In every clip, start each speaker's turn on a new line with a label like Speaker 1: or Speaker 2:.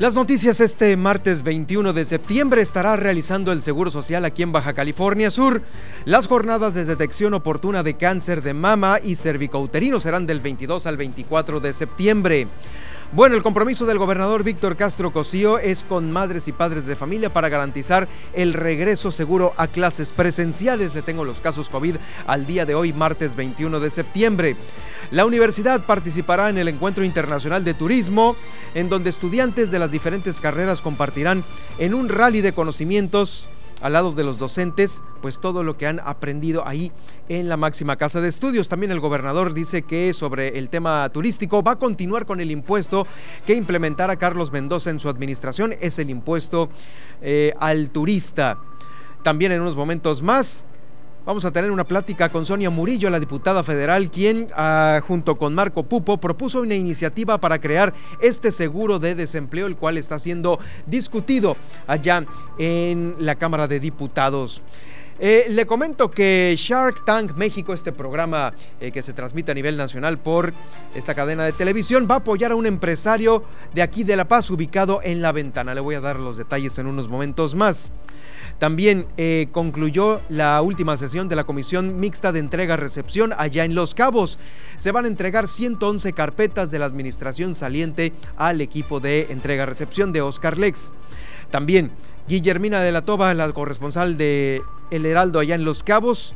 Speaker 1: Las noticias este martes 21 de septiembre estará realizando el Seguro Social aquí en Baja California Sur. Las jornadas de detección oportuna de cáncer de mama y cervicouterino serán del 22 al 24 de septiembre. Bueno, el compromiso del gobernador Víctor Castro Cosío es con madres y padres de familia para garantizar el regreso seguro a clases presenciales. Le tengo los casos COVID al día de hoy, martes 21 de septiembre. La universidad participará en el Encuentro Internacional de Turismo, en donde estudiantes de las diferentes carreras compartirán en un rally de conocimientos al lado de los docentes, pues todo lo que han aprendido ahí en la máxima casa de estudios. También el gobernador dice que sobre el tema turístico va a continuar con el impuesto que implementará Carlos Mendoza en su administración, es el impuesto eh, al turista. También en unos momentos más Vamos a tener una plática con Sonia Murillo, la diputada federal, quien ah, junto con Marco Pupo propuso una iniciativa para crear este seguro de desempleo, el cual está siendo discutido allá en la Cámara de Diputados. Eh, le comento que Shark Tank México, este programa eh, que se transmite a nivel nacional por esta cadena de televisión, va a apoyar a un empresario de aquí de La Paz ubicado en La Ventana. Le voy a dar los detalles en unos momentos más. También eh, concluyó la última sesión de la Comisión Mixta de Entrega-Recepción allá en Los Cabos. Se van a entregar 111 carpetas de la administración saliente al equipo de entrega-recepción de Oscar Lex. También Guillermina de la Toba, la corresponsal de El Heraldo allá en Los Cabos,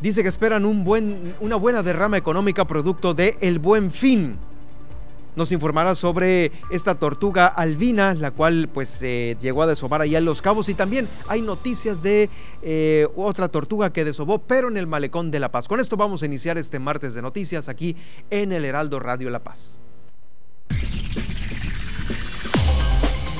Speaker 1: dice que esperan un buen, una buena derrama económica producto de El Buen Fin nos informará sobre esta tortuga albina, la cual pues eh, llegó a desovar allá en Los Cabos y también hay noticias de eh, otra tortuga que desobó, pero en el malecón de La Paz. Con esto vamos a iniciar este martes de noticias aquí en el Heraldo Radio La Paz.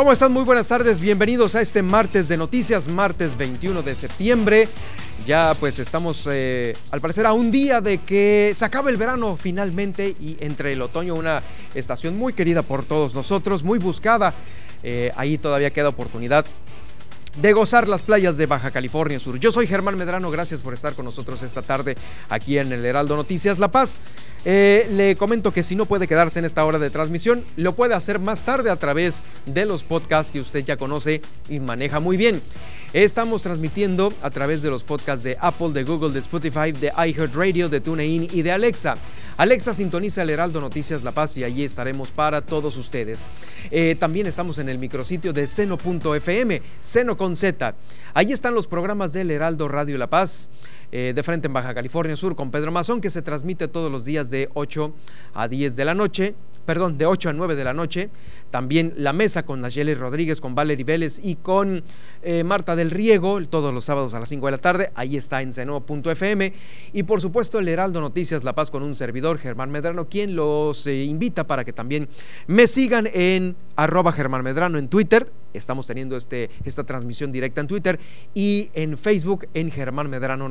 Speaker 1: ¿Cómo están? Muy buenas tardes, bienvenidos a este martes de noticias, martes 21 de septiembre. Ya pues estamos eh, al parecer a un día de que se acabe el verano finalmente y entre el otoño una estación muy querida por todos nosotros, muy buscada. Eh, ahí todavía queda oportunidad de gozar las playas de Baja California Sur. Yo soy Germán Medrano, gracias por estar con nosotros esta tarde aquí en el Heraldo Noticias La Paz. Eh, le comento que si no puede quedarse en esta hora de transmisión, lo puede hacer más tarde a través de los podcasts que usted ya conoce y maneja muy bien. Estamos transmitiendo a través de los podcasts de Apple, de Google, de Spotify, de iHeartRadio, de TuneIn y de Alexa. Alexa sintoniza el Heraldo Noticias La Paz y allí estaremos para todos ustedes. Eh, también estamos en el micrositio de seno.fm, seno con Z. Allí están los programas del Heraldo Radio La Paz. Eh, de frente en Baja California Sur con Pedro Mazón, que se transmite todos los días de 8 a 10 de la noche, perdón, de 8 a 9 de la noche. También La Mesa con Nayeli Rodríguez, con Valerie Vélez y con eh, Marta del Riego, todos los sábados a las 5 de la tarde. Ahí está en seno.fm. Y por supuesto, el Heraldo Noticias La Paz con un servidor, Germán Medrano, quien los eh, invita para que también me sigan en arroba Germán Medrano en Twitter. Estamos teniendo este, esta transmisión directa en Twitter y en Facebook en Germán Medrano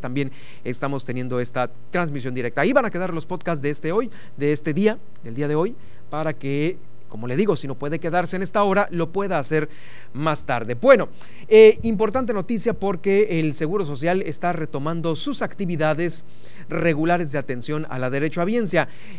Speaker 1: También estamos teniendo esta transmisión directa. Ahí van a quedar los podcasts de este hoy, de este día, del día de hoy, para que como le digo, si no puede quedarse en esta hora, lo pueda hacer más tarde. Bueno, eh, importante noticia porque el Seguro Social está retomando sus actividades regulares de atención a la derecho a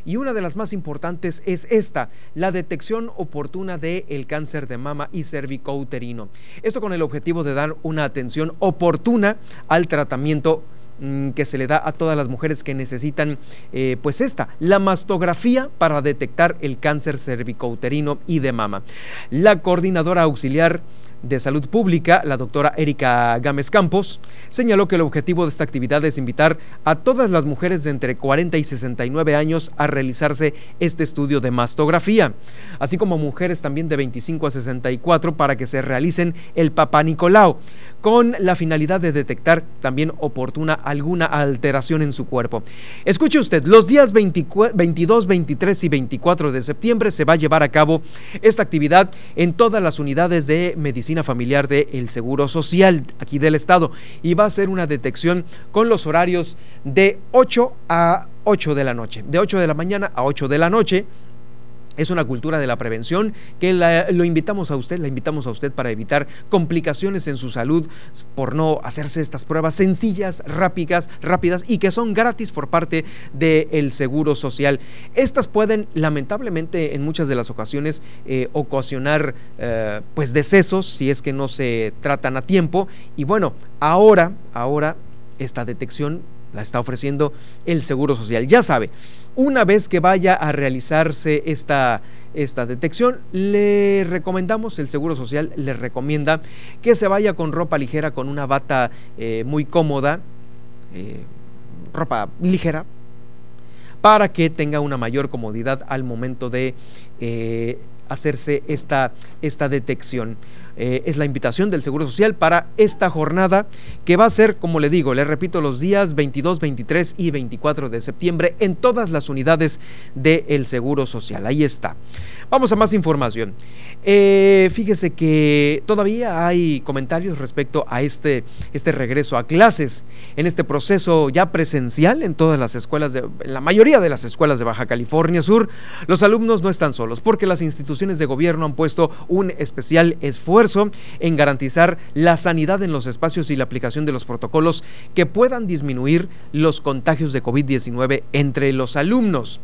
Speaker 1: y una de las más importantes es esta, la detección oportuna del cáncer de mama y cervicouterino. Esto con el objetivo de dar una atención oportuna al tratamiento Mm, que se le da a todas las mujeres que necesitan, eh, pues esta, la mastografía para detectar el cáncer cervicouterino y de mama. La coordinadora auxiliar de Salud Pública, la doctora Erika Gámez Campos, señaló que el objetivo de esta actividad es invitar a todas las mujeres de entre 40 y 69 años a realizarse este estudio de mastografía, así como mujeres también de 25 a 64 para que se realicen el Papá Nicolau, con la finalidad de detectar también oportuna alguna alteración en su cuerpo. Escuche usted, los días 22, 23 y 24 de septiembre se va a llevar a cabo esta actividad en todas las unidades de medicina familiar del Seguro Social aquí del Estado y va a ser una detección con los horarios de 8 a 8 de la noche, de 8 de la mañana a 8 de la noche es una cultura de la prevención que lo invitamos a usted, la invitamos a usted para evitar complicaciones en su salud por no hacerse estas pruebas sencillas, rápidas, rápidas y que son gratis por parte del Seguro Social. Estas pueden lamentablemente en muchas de las ocasiones eh, ocasionar eh, pues decesos si es que no se tratan a tiempo y bueno, ahora, ahora esta detección la está ofreciendo el Seguro Social. Ya sabe, una vez que vaya a realizarse esta, esta detección, le recomendamos, el Seguro Social le recomienda que se vaya con ropa ligera, con una bata eh, muy cómoda, eh, ropa ligera, para que tenga una mayor comodidad al momento de eh, hacerse esta, esta detección. Eh, es la invitación del Seguro Social para esta jornada que va a ser, como le digo, le repito, los días 22, 23 y 24 de septiembre en todas las unidades del Seguro Social. Ahí está. Vamos a más información. Eh, fíjese que todavía hay comentarios respecto a este, este regreso a clases en este proceso ya presencial en todas las escuelas, de, en la mayoría de las escuelas de Baja California Sur. Los alumnos no están solos porque las instituciones de gobierno han puesto un especial esfuerzo en garantizar la sanidad en los espacios y la aplicación de los protocolos que puedan disminuir los contagios de COVID-19 entre los alumnos.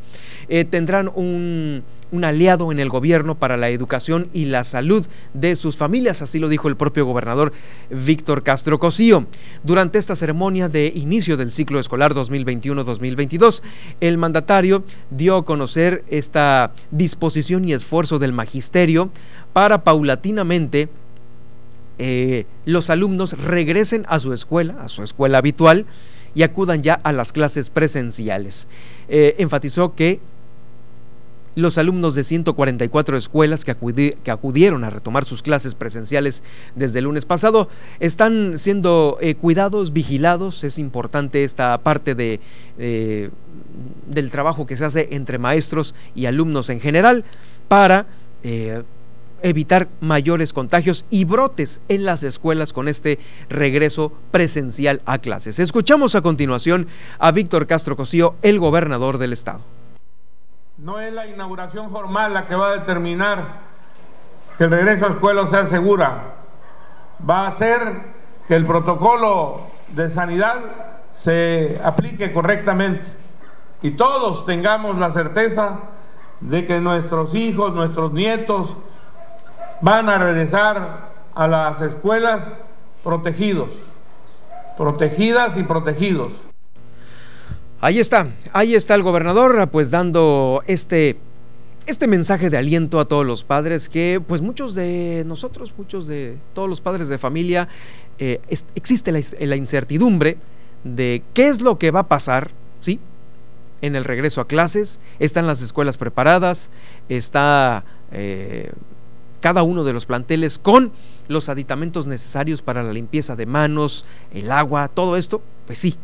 Speaker 1: Eh, tendrán un, un aliado en el gobierno para la educación y la salud de sus familias, así lo dijo el propio gobernador Víctor Castro Cosío. Durante esta ceremonia de inicio del ciclo escolar 2021-2022, el mandatario dio a conocer esta disposición y esfuerzo del magisterio para paulatinamente eh, los alumnos regresen a su escuela, a su escuela habitual, y acudan ya a las clases presenciales. Eh, enfatizó que los alumnos de 144 escuelas que, que, acudieron a retomar sus clases presenciales desde el lunes pasado están siendo eh, cuidados, vigilados. Es importante esta parte de, del trabajo que se hace entre maestros y alumnos en general para evitar mayores contagios y brotes en las escuelas con este regreso presencial a clases. Escuchamos a continuación a Víctor Castro Cosío, el gobernador del estado.
Speaker 2: No es la inauguración formal la que va a determinar que el regreso a escuela sea segura. Va a ser que el protocolo de sanidad se aplique correctamente y todos tengamos la certeza de que nuestros hijos, nuestros nietos, van a regresar a las escuelas protegidos, protegidas y protegidos.
Speaker 1: Ahí está, ahí está el gobernador, pues dando este, este mensaje de aliento a todos los padres que, pues muchos de nosotros, muchos de todos los padres de familia, eh, existe la, la, incertidumbre de qué es lo que va a pasar, ¿sí? En el regreso a clases, están las escuelas preparadas, está... Eh, cada uno de los planteles con los aditamentos necesarios para la limpieza de manos, el agua, todo esto, pues sí,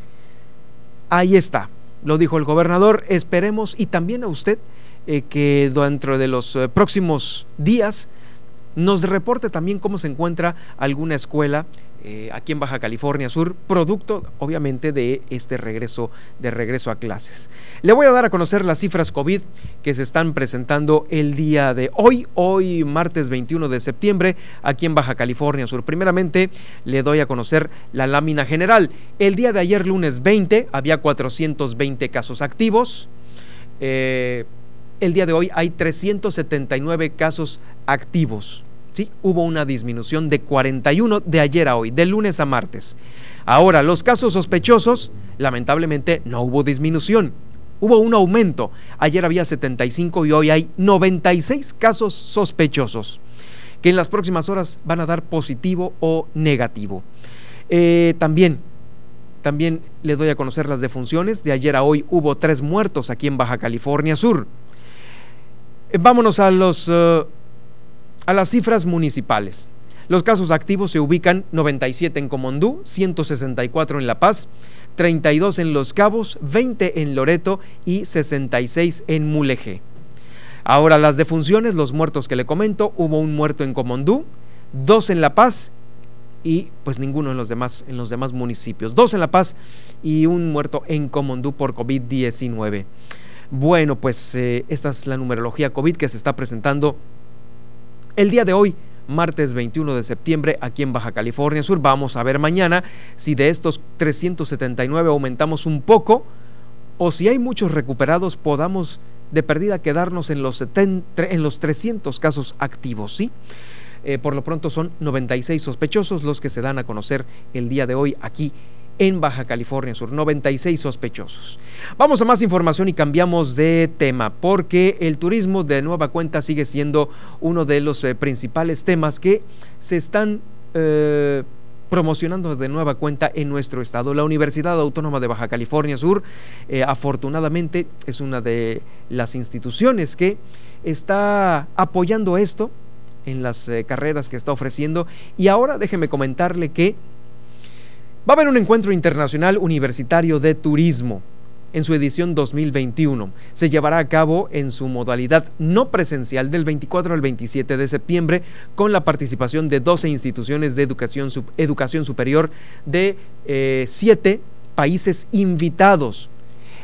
Speaker 1: ahí está, lo dijo el gobernador, esperemos y también a usted eh, que dentro de los eh, próximos días nos reporte también cómo se encuentra alguna escuela eh, aquí en Baja California Sur, producto obviamente de este regreso, de regreso a clases. Le voy a dar a conocer las cifras COVID que se están presentando el día de hoy, hoy martes 21 de septiembre, aquí en Baja California Sur. Primeramente le doy a conocer la lámina general. El día de ayer, lunes 20, había 420 casos activos. Eh, el día de hoy hay 379 casos activos. ¿sí? Hubo una disminución de 41 de ayer a hoy, de lunes a martes. Ahora, los casos sospechosos, lamentablemente no hubo disminución, hubo un aumento. Ayer había 75 y hoy hay 96 casos sospechosos, que en las próximas horas van a dar positivo o negativo. Eh, también, también le doy a conocer las defunciones. De ayer a hoy hubo tres muertos aquí en Baja California Sur. Eh, vámonos a los... Eh, a las cifras municipales. Los casos activos se ubican 97 en Comondú, 164 en La Paz, 32 en Los Cabos, 20 en Loreto y 66 en Mulegé. Ahora las defunciones, los muertos que le comento, hubo un muerto en Comondú, dos en La Paz y pues ninguno en los demás, en los demás municipios. Dos en La Paz y un muerto en Comondú por COVID-19. Bueno, pues eh, esta es la numerología COVID que se está presentando el día de hoy, martes 21 de septiembre, aquí en Baja California Sur, vamos a ver mañana si de estos 379 aumentamos un poco o si hay muchos recuperados podamos de perdida quedarnos en los, en los 300 casos activos, ¿sí? Eh, por lo pronto son 96 sospechosos los que se dan a conocer el día de hoy aquí en Baja California Sur, 96 sospechosos. Vamos a más información y cambiamos de tema, porque el turismo de nueva cuenta sigue siendo uno de los eh, principales temas que se están eh, promocionando de nueva cuenta en nuestro estado. La Universidad Autónoma de Baja California Sur, eh, afortunadamente, es una de las instituciones que está apoyando esto en las carreras que está ofreciendo. Y ahora déjeme comentarle que Va a haber un encuentro internacional universitario de turismo en su edición 2021. Se llevará a cabo en su modalidad no presencial del 24 al 27 de septiembre con la participación de 12 instituciones de educación, superior de eh, siete países invitados.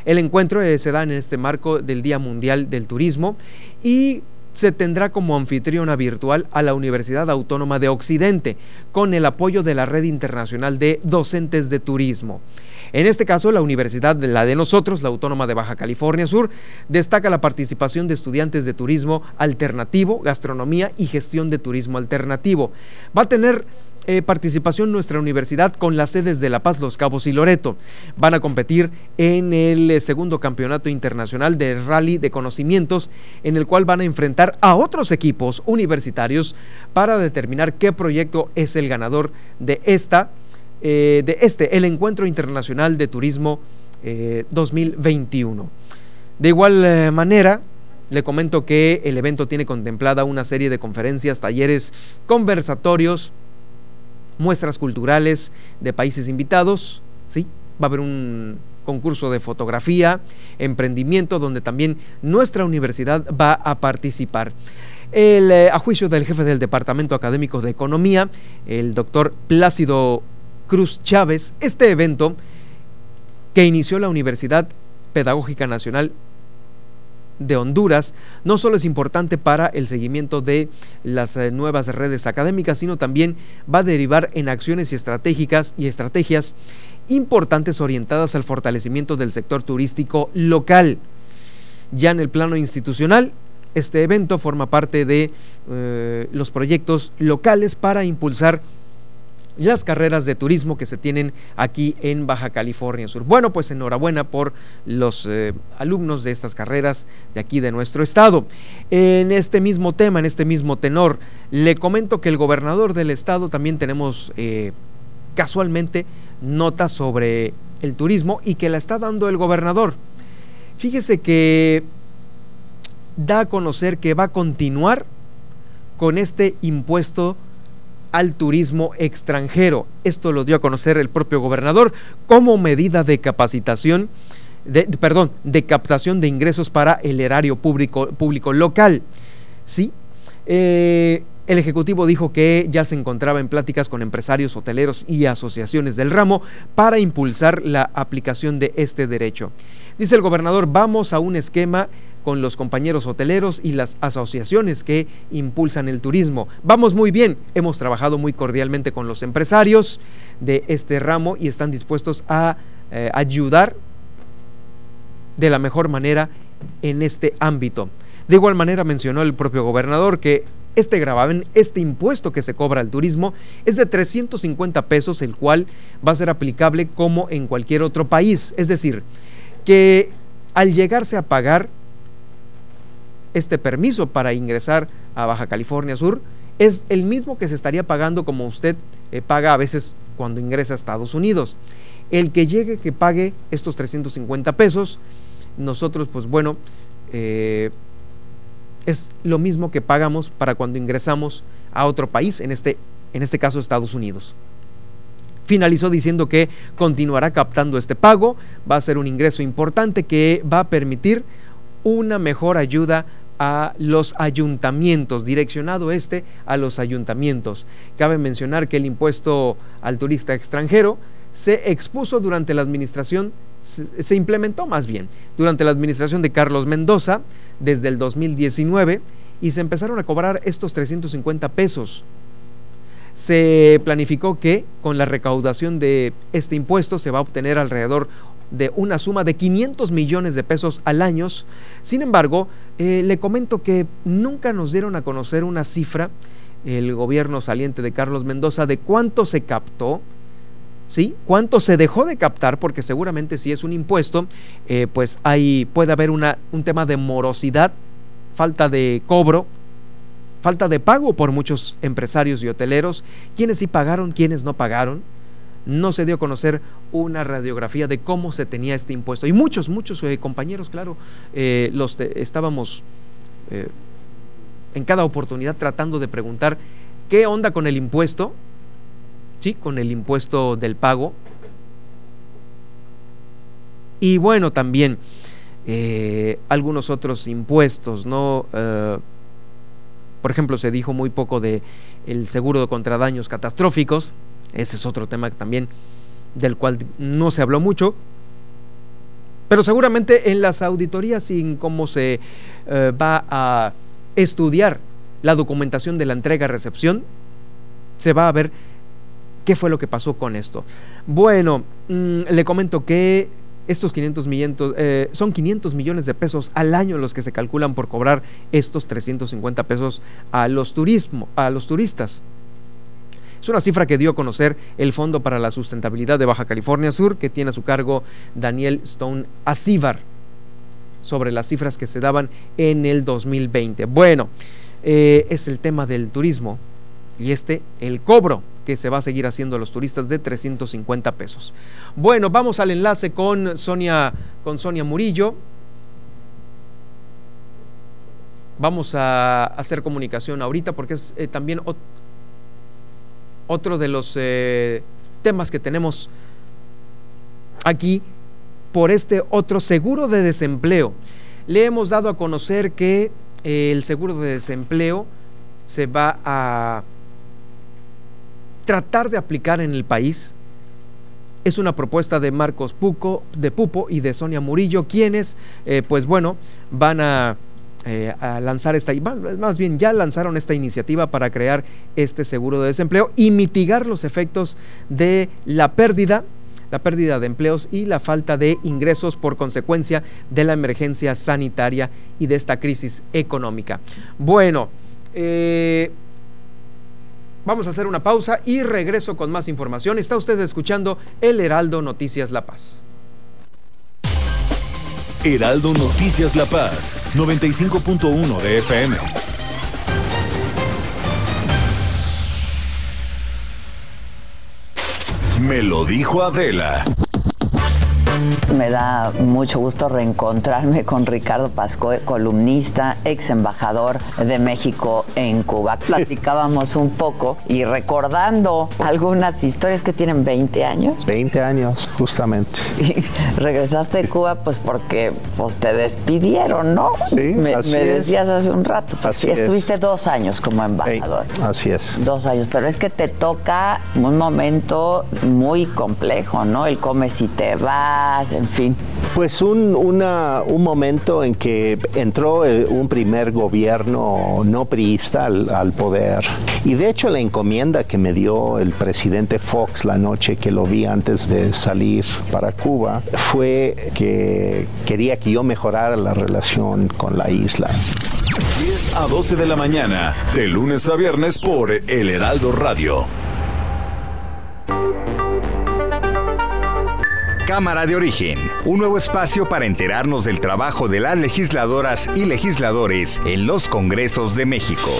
Speaker 1: El encuentro eh, se da en este marco del Día Mundial del Turismo y se tendrá como anfitriona virtual a la Universidad Autónoma de Occidente, con el apoyo de la Red Internacional de Docentes de Turismo. En este caso, la Universidad de la de nosotros, la Autónoma de Baja California Sur, destaca la participación de estudiantes de turismo alternativo, gastronomía y gestión de turismo alternativo. Va a tener eh, participación nuestra universidad con las sedes de La Paz, Los Cabos y Loreto. Van a competir en el eh, segundo campeonato internacional de rally de conocimientos, en el cual van a enfrentar a otros equipos universitarios para determinar qué proyecto es el ganador de esta, eh, de este, el Encuentro Internacional de Turismo 2021. De igual manera, le comento que el evento tiene contemplada una serie de conferencias, talleres, conversatorios, muestras culturales de países invitados, ¿sí? Va a haber un concurso de fotografía, emprendimiento, donde también nuestra universidad va a participar. El, eh, a juicio del jefe del Departamento Académico de Economía, el doctor Plácido Cruz Chávez, este evento que inició la Universidad Pedagógica Nacional de Honduras no solo es importante para el seguimiento de las eh, nuevas redes académicas, sino también va a derivar en acciones y estratégicas y estrategias importantes orientadas al fortalecimiento del sector turístico local. Ya en el plano institucional, este evento forma parte de eh, los proyectos locales para impulsar las carreras de turismo que se tienen aquí en Baja California Sur. Bueno, pues enhorabuena por los eh, alumnos de estas carreras de aquí de nuestro estado. En este mismo tema, en este mismo tenor, le comento que el gobernador del estado también tenemos eh, casualmente notas sobre el turismo y que la está dando el gobernador. Fíjese que da a conocer que va a continuar con este impuesto al turismo extranjero. Esto lo dio a conocer el propio gobernador como medida de capacitación, de, perdón, de captación de ingresos para el erario público, local. ¿Sí? Eh, El Ejecutivo dijo que ya se encontraba en pláticas con empresarios hoteleros y asociaciones del ramo para impulsar la aplicación de este derecho. Dice el gobernador, vamos a un esquema con los compañeros hoteleros y las asociaciones que impulsan el turismo. Vamos muy bien, hemos trabajado muy cordialmente con los empresarios de este ramo y están dispuestos a eh, ayudar de la mejor manera en este ámbito. De igual manera mencionó el propio gobernador que este gravamen, este impuesto que se cobra al turismo es de 350 pesos, el cual va a ser aplicable como en cualquier otro país. Es decir, que al llegarse a pagar este permiso para ingresar a Baja California Sur es el mismo que se estaría pagando como usted eh, paga a veces cuando ingresa a Estados Unidos. El que llegue que pague estos 350 pesos, nosotros pues bueno, eh, es lo mismo que pagamos para cuando ingresamos a otro país, en este, en este caso Estados Unidos. Finalizó diciendo que continuará captando este pago, va a ser un ingreso importante que va a permitir una mejor ayuda a los ayuntamientos, direccionado este a los ayuntamientos. Cabe mencionar que el impuesto al turista extranjero se expuso durante la administración, se, implementó más bien, durante la administración de Carlos Mendoza desde el 2019 y se empezaron a cobrar estos 350 pesos. Se planificó que con la recaudación de este impuesto se va a obtener alrededor de una suma de 500 millones de pesos al año. Sin embargo, eh, le comento que nunca nos dieron a conocer una cifra, el gobierno saliente de Carlos Mendoza, de cuánto se captó, ¿sí? ¿Cuánto se dejó de captar? Porque seguramente si es un impuesto, eh, pues ahí puede haber una, un tema de morosidad, falta de cobro, falta de pago por muchos empresarios y hoteleros, quienes sí pagaron, quienes no pagaron no se dio a conocer una radiografía de cómo se tenía este impuesto. Y muchos, muchos eh, compañeros, claro, eh, los estábamos eh, en cada oportunidad tratando de preguntar qué onda con el impuesto, ¿sí? Con el impuesto del pago. Y bueno, también algunos otros impuestos, ¿no? por ejemplo, se dijo muy poco de el seguro contra daños catastróficos, ese es otro tema también del cual no se habló mucho. Pero seguramente en las auditorías y en cómo se eh, va a estudiar la documentación de la entrega-recepción, se va a ver qué fue lo que pasó con esto. Bueno, mm, le comento que estos 500 millones, eh, son 500 millones de pesos al año los que se calculan por cobrar estos 350 pesos a los, turismo, a los turistas. Es una cifra que dio a conocer el Fondo para la Sustentabilidad de Baja California Sur, que tiene a su cargo Daniel Stone Asívar, sobre las cifras que se daban en el 2020. Bueno, eh, es el tema del turismo y este, el cobro que se va a seguir haciendo a los turistas de 350 pesos. Bueno, vamos al enlace con Sonia, con Sonia Murillo. Vamos a hacer comunicación ahorita porque es eh, también otro de los eh, temas que tenemos aquí por este otro seguro de desempleo. Le hemos dado a conocer que eh, el seguro de desempleo se va a tratar de aplicar en el país. Es una propuesta de Marcos Puco, de Pupo y de Sonia Murillo, quienes, eh, pues bueno, van a eh, a lanzar esta, más bien ya lanzaron esta iniciativa para crear este seguro de desempleo y mitigar los efectos de la pérdida la pérdida de empleos y la falta de ingresos por consecuencia de la emergencia sanitaria y de esta crisis económica. Bueno, eh, vamos a hacer una pausa y regreso con más información. Está usted escuchando El Heraldo Noticias La Paz.
Speaker 3: Heraldo Noticias La Paz, 95.1 de FM. Me lo dijo Adela.
Speaker 4: Me da mucho gusto reencontrarme con Ricardo Pasco, columnista, ex embajador de México en Cuba. Platicábamos un poco y recordando algunas historias que tienen 20 años.
Speaker 5: 20 años, justamente.
Speaker 4: Y regresaste de Cuba pues porque pues, te despidieron, ¿no?
Speaker 5: Sí,
Speaker 4: me,
Speaker 5: así
Speaker 4: me
Speaker 5: es.
Speaker 4: decías hace un rato. Pues,
Speaker 5: Así
Speaker 4: sí,
Speaker 5: es.
Speaker 4: estuviste dos años como embajador.
Speaker 5: Así es.
Speaker 4: Dos años, pero es que te toca un momento muy complejo, ¿no? El come si te vas, en fin.
Speaker 5: Pues un, una- un momento en que entró eh, un primer gobierno no priista al, al poder. Y de hecho la encomienda que me dio el presidente Fox la noche que lo vi antes de salir para Cuba fue que quería que yo mejorara la relación con la isla.
Speaker 3: 10 a 12 de la mañana, de lunes a viernes por El Heraldo Radio.
Speaker 6: Cámara de Origen, un nuevo espacio para enterarnos del trabajo de las legisladoras y legisladores en los Congresos de México.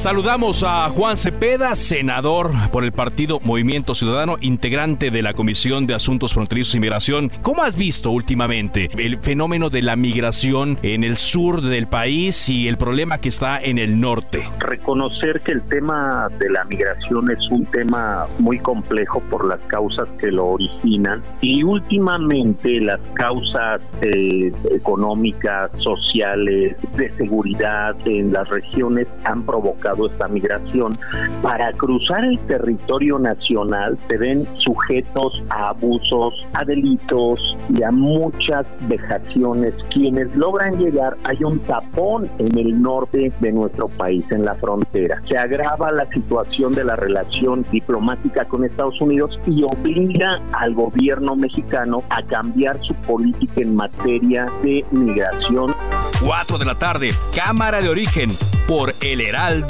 Speaker 7: Saludamos a Juan Cepeda, senador por el partido Movimiento Ciudadano, integrante de la Comisión de Asuntos Fronterizos y Migración. ¿Cómo has visto últimamente el fenómeno de la migración en el sur del país y el problema que está en el norte?
Speaker 8: reconocer que el tema de la migración es un tema muy complejo por las causas que lo originan y últimamente las causas eh, económicas, sociales, de seguridad en las regiones han provocado esta migración. Para cruzar el territorio nacional se ven sujetos a abusos, a delitos y a muchas vejaciones. Quienes logran llegar, hay un tapón en el norte de nuestro país, en la frontera. Se agrava la situación de la relación diplomática con Estados Unidos y obliga al gobierno mexicano a cambiar su política en materia de migración.
Speaker 7: 4 de la tarde, Cámara de Origen por El Heraldo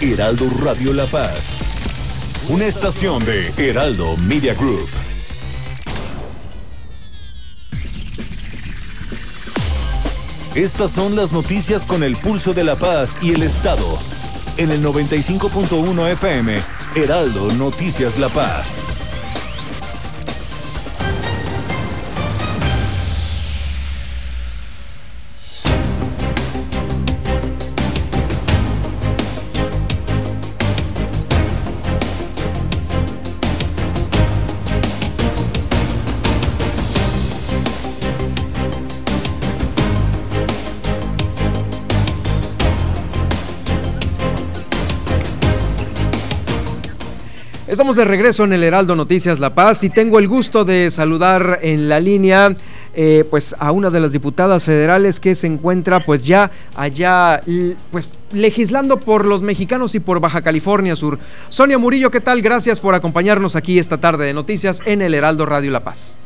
Speaker 3: Heraldo Radio La Paz, una estación de Heraldo Media Group. Estas son las noticias con el pulso de la paz y el Estado. En el 95.1 FM, Heraldo Noticias La Paz.
Speaker 1: Estamos de regreso en el Heraldo Noticias La Paz y tengo el gusto de saludar en la línea eh, pues a una de las diputadas federales que se encuentra pues ya allá pues legislando por los mexicanos y por Baja California Sur. Sonia Murillo, ¿qué tal? Gracias por acompañarnos aquí esta tarde de noticias en el Heraldo Radio La Paz.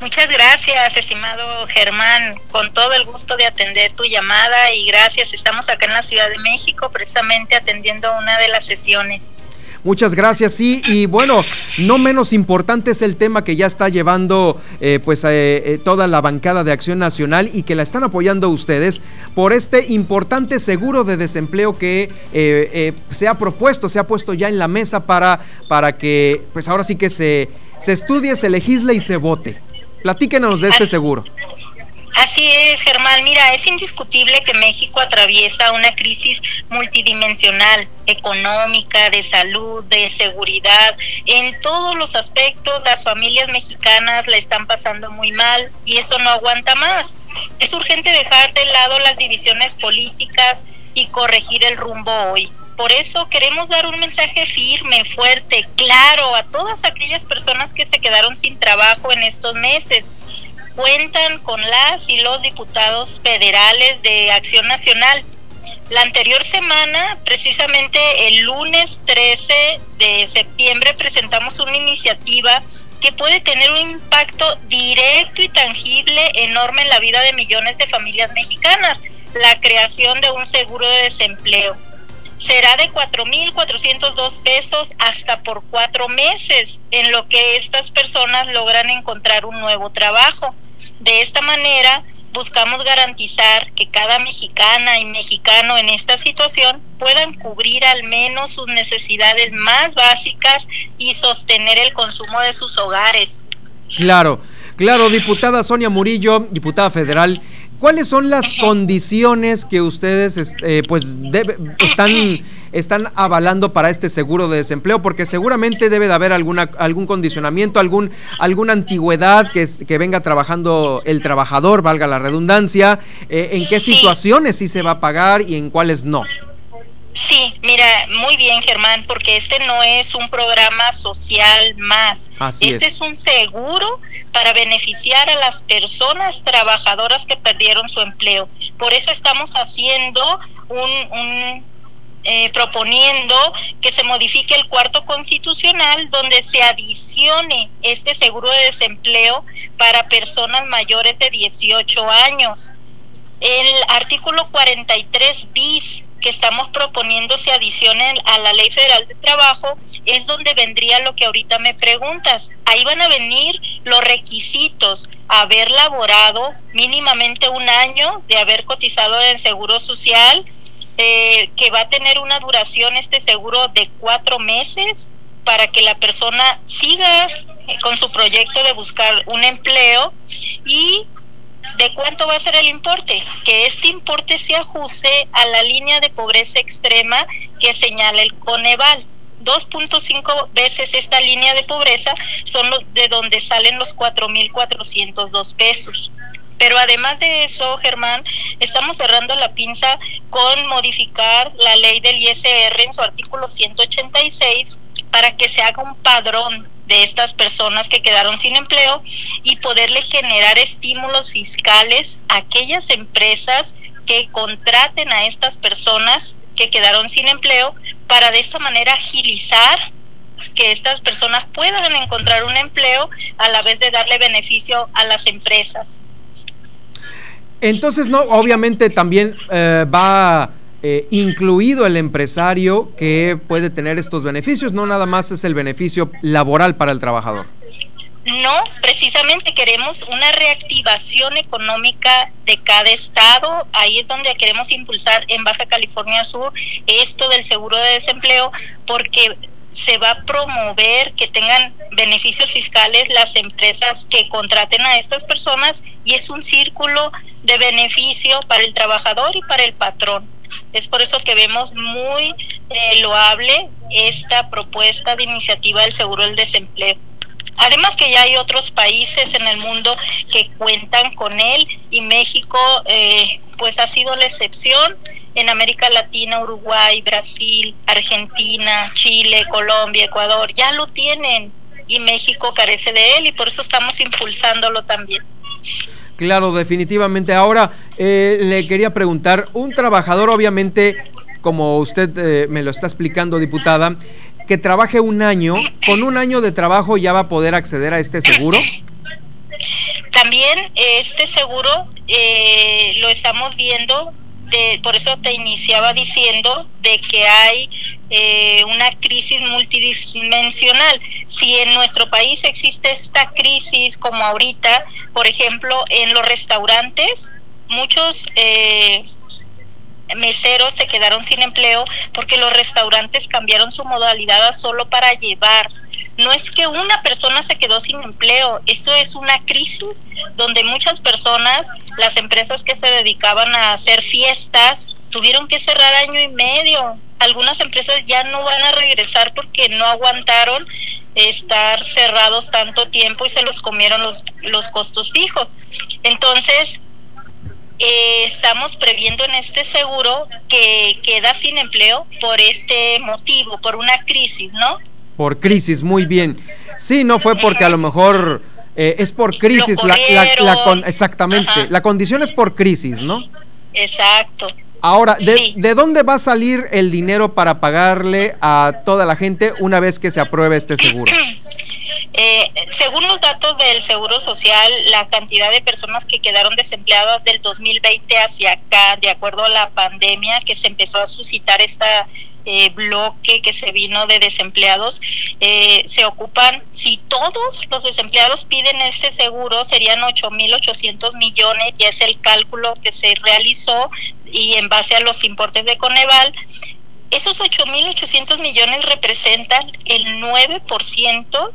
Speaker 9: Muchas gracias, estimado Germán. Con todo el gusto de atender tu llamada y gracias. Estamos acá en la Ciudad de México, precisamente atendiendo una de las sesiones.
Speaker 1: Muchas gracias, sí, y bueno, no menos importante es el tema que ya está llevando eh, pues eh, eh, toda la bancada de Acción Nacional y que la están apoyando ustedes por este importante seguro de desempleo que eh, eh, se ha propuesto, se ha puesto ya en la mesa para, para que pues ahora sí que se, se estudie, se legisle y se vote. Platíquenos de este seguro.
Speaker 9: Así es, Germán. Mira, es indiscutible que México atraviesa una crisis multidimensional, económica, de salud, de seguridad. En todos los aspectos, las familias mexicanas la están pasando muy mal y eso no aguanta más. Es urgente dejar de lado las divisiones políticas y corregir el rumbo hoy. Por eso queremos dar un mensaje firme, fuerte, claro a todas aquellas personas que se quedaron sin trabajo en estos meses cuentan con las y los diputados federales de Acción Nacional. La anterior semana, precisamente el lunes 13 de septiembre, presentamos una iniciativa que puede tener un impacto directo y tangible enorme en la vida de millones de familias mexicanas, la creación de un seguro de desempleo. Será de 4.402 pesos hasta por cuatro meses, en lo que estas personas logran encontrar un nuevo trabajo. De esta manera, buscamos garantizar que cada mexicana y mexicano en esta situación puedan cubrir al menos sus necesidades más básicas y sostener el consumo de sus hogares.
Speaker 1: Claro, claro, diputada Sonia Murillo, diputada federal. ¿Cuáles son las condiciones que ustedes este, pues están, están avalando para este seguro de desempleo? Porque seguramente debe de haber alguna, algún condicionamiento, algún, alguna antigüedad que, que venga trabajando el trabajador, valga la redundancia. Eh, ¿En qué situaciones sí se va a pagar y en cuáles no?
Speaker 9: Sí, mira, muy bien Germán, porque este no es un programa social más. este es. un seguro para beneficiar a las personas trabajadoras que perdieron su empleo. Por eso estamos haciendo un, eh, proponiendo que se modifique el cuarto constitucional donde se adicione este seguro de desempleo para personas mayores de 18 años. El artículo 43 bis que estamos proponiendo se adicionen a la Ley Federal de Trabajo es donde vendría lo que ahorita me preguntas. Ahí van a venir los requisitos, haber laborado mínimamente un año de haber cotizado en el Seguro Social, eh, que va a tener una duración este seguro de cuatro meses para que la persona siga con su proyecto de buscar un empleo y ¿De cuánto va a ser el importe? Que este importe se ajuste a la línea de pobreza extrema que señala el Coneval. 2.5 veces esta línea de pobreza son de donde salen los 4.402 pesos. Pero además de eso, Germán, estamos cerrando la pinza con modificar la ley del ISR en su artículo 186 para que se haga un padrón de estas personas que quedaron sin empleo y poderle generar estímulos fiscales a aquellas empresas que contraten a estas personas que quedaron sin empleo para de esta manera agilizar que estas personas puedan encontrar un empleo a la vez de darle beneficio a las empresas.
Speaker 1: Entonces, no, obviamente también eh, va eh, incluido el empresario que puede tener estos beneficios, no nada más es el beneficio laboral para el trabajador.
Speaker 9: No, precisamente queremos una reactivación económica de cada estado. Ahí es donde queremos impulsar en Baja California Sur esto del seguro de desempleo, porque se va a promover que tengan beneficios fiscales las empresas que contraten a estas personas y es un círculo de beneficio para el trabajador y para el patrón. Es por eso que vemos muy eh, loable esta propuesta de iniciativa del seguro del desempleo. Además que ya hay otros países en el mundo que cuentan con él y México eh, pues ha sido la excepción. En América Latina, Uruguay, Brasil, Argentina, Chile, Colombia, Ecuador ya lo tienen y México carece de él y por eso estamos impulsándolo también.
Speaker 1: Claro, definitivamente. Ahora, eh, le quería preguntar, un trabajador obviamente, como usted eh, me lo está explicando, diputada, que trabaje un año, con un año de trabajo ya va a poder acceder a este seguro.
Speaker 9: También este seguro eh, lo estamos viendo, de, por eso te iniciaba diciendo de que hay eh, una crisis multidimensional. Si en nuestro país existe esta crisis como ahorita, por ejemplo, en los restaurantes, muchos eh, meseros se quedaron sin empleo porque los restaurantes cambiaron su modalidad a solo para llevar. No es que una persona se quedó sin empleo, esto es una crisis donde muchas personas, las empresas que se dedicaban a hacer fiestas, tuvieron que cerrar año y medio algunas empresas ya no van a regresar porque no aguantaron estar cerrados tanto tiempo y se los comieron los, los costos fijos. Entonces, eh, estamos previendo en este seguro que queda sin empleo por este motivo, por una crisis, ¿no?
Speaker 1: Por crisis, muy bien. Sí, no fue porque a lo mejor eh, es por crisis, la, exactamente, la condición es por crisis, ¿no?
Speaker 9: Exacto.
Speaker 1: Ahora, de, dónde va a salir el dinero para pagarle a toda la gente una vez que se apruebe este seguro?
Speaker 9: Eh, según los datos del Seguro Social, la cantidad de personas que quedaron desempleadas del 2020 hacia acá, de acuerdo a la pandemia que se empezó a suscitar esta eh, bloque que se vino de desempleados, eh, se ocupan, si todos los desempleados piden ese seguro, serían 8.800 millones, y es el cálculo que se realizó y en base a los importes de Coneval, esos 8.800 millones representan el 9%,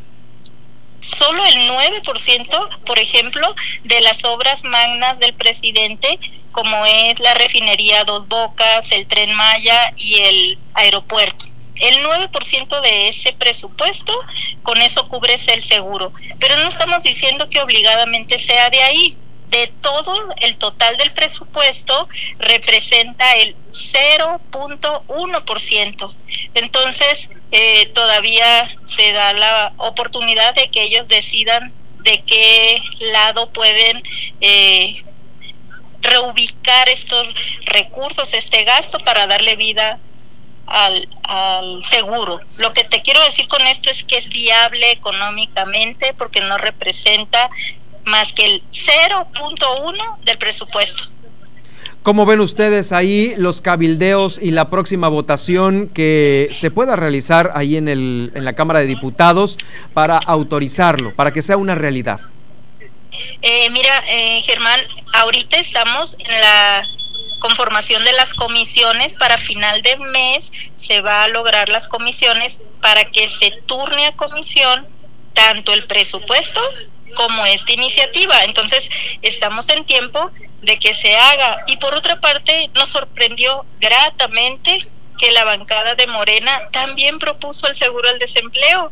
Speaker 9: solo el 9%, por ejemplo, de las obras magnas del presidente, como es la refinería Dos Bocas, el tren Maya y el aeropuerto. El 9% de ese presupuesto, con eso cubres el seguro. Pero no estamos diciendo que obligadamente sea de ahí de todo el total del presupuesto representa el 0.1%. Entonces, eh, todavía se da la oportunidad de que ellos decidan de qué lado pueden eh, reubicar estos recursos, este gasto para darle vida al, al, seguro. Lo que te quiero decir con esto es que es viable económicamente porque no representa más que el 0.1 del presupuesto.
Speaker 1: ¿Cómo ven ustedes ahí los cabildeos y la próxima votación que se pueda realizar ahí en, el, en la Cámara de Diputados para autorizarlo, para que sea una realidad?
Speaker 9: Eh, mira, eh, Germán, ahorita estamos en la conformación de las comisiones. Para final de mes se va a lograr las comisiones para que se turne a comisión tanto el presupuesto como esta iniciativa. Entonces, estamos en tiempo de que se haga. Y por otra parte, nos sorprendió gratamente que la bancada de Morena también propuso el seguro al desempleo.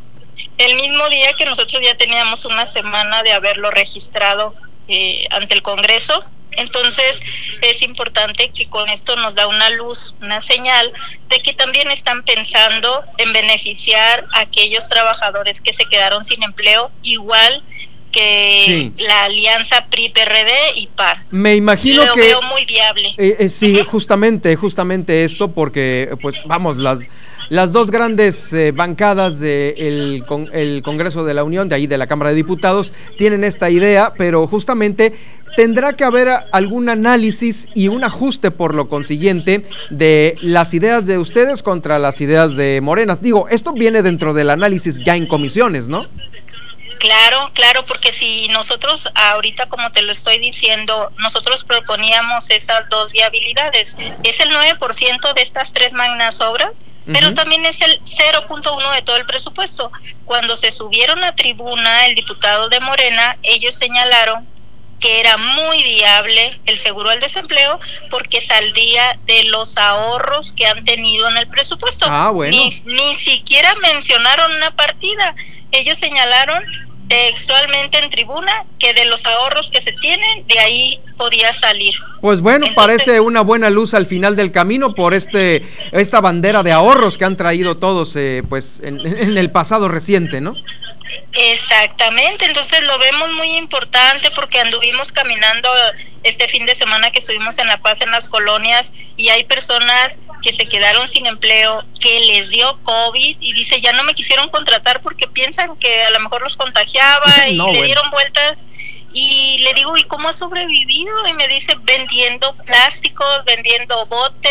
Speaker 9: El mismo día que nosotros ya teníamos una semana de haberlo registrado eh, ante el Congreso, entonces es importante que con esto nos da una luz, una señal de que también están pensando en beneficiar a aquellos trabajadores que se quedaron sin empleo, igual que la alianza PRI-PRD y PAN.
Speaker 1: Me imagino
Speaker 9: Lo
Speaker 1: que...
Speaker 9: veo muy viable.
Speaker 1: Eh, eh, sí, justamente, justamente esto, porque, pues, vamos, las, las dos grandes eh, bancadas del de el Congreso de la Unión, de ahí de la Cámara de Diputados, tienen esta idea, pero justamente tendrá que haber algún análisis y un ajuste por lo consiguiente de las ideas de ustedes contra las ideas de Morenas. Digo, esto viene dentro del análisis ya en comisiones, ¿no?
Speaker 9: Claro, claro, porque si nosotros ahorita, como te lo estoy diciendo, nosotros proponíamos esas dos viabilidades, es el 9% de estas tres magnas obras, pero también es el 0.1 de todo el presupuesto. Cuando se subieron a tribuna el diputado de Morena, ellos señalaron que era muy viable el seguro al desempleo porque saldría de los ahorros que han tenido en el presupuesto.
Speaker 1: Ah, bueno.
Speaker 9: Ni, ni siquiera mencionaron una partida. Ellos señalaron textualmente en tribuna que de los ahorros que se tienen, de ahí podía salir.
Speaker 1: Pues bueno, parece una buena luz al final del camino por este esta bandera de ahorros que han traído todos eh, pues en, en el pasado reciente, ¿no?
Speaker 9: Exactamente, entonces lo vemos muy importante porque anduvimos caminando este fin de semana que estuvimos en La Paz en las colonias y hay personas que se quedaron sin empleo, que les dio COVID y dice, ya no me quisieron contratar porque piensan que a lo mejor los contagiaba y le dieron vueltas. Y le digo, ¿y cómo ha sobrevivido? Y me dice, vendiendo plásticos, vendiendo bote,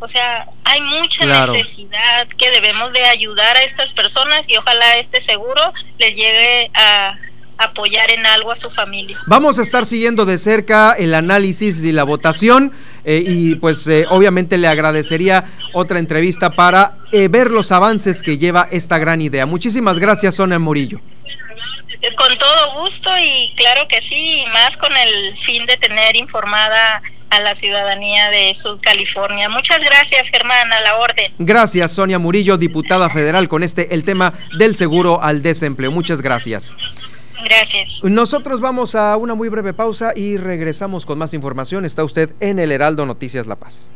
Speaker 9: o sea, hay mucha necesidad que debemos de ayudar a estas personas y ojalá este seguro les llegue a apoyar en algo a su familia.
Speaker 1: Vamos a estar siguiendo de cerca el análisis y la votación eh, y pues eh, obviamente le agradecería otra entrevista para eh, ver los avances que lleva esta gran idea. Muchísimas gracias, Sonia Murillo.
Speaker 9: Con todo gusto y claro que sí, y más con el fin de tener informada a la ciudadanía de Sud California. Muchas gracias, Germán, a la orden.
Speaker 1: Gracias, Sonia Murillo, diputada federal, con este el tema del seguro al desempleo. Muchas gracias.
Speaker 9: Gracias.
Speaker 1: Nosotros vamos a una muy breve pausa y regresamos con más información. Está usted en el Heraldo Noticias La Paz.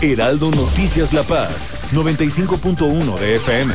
Speaker 3: Heraldo Noticias La Paz, 95.1 de FM.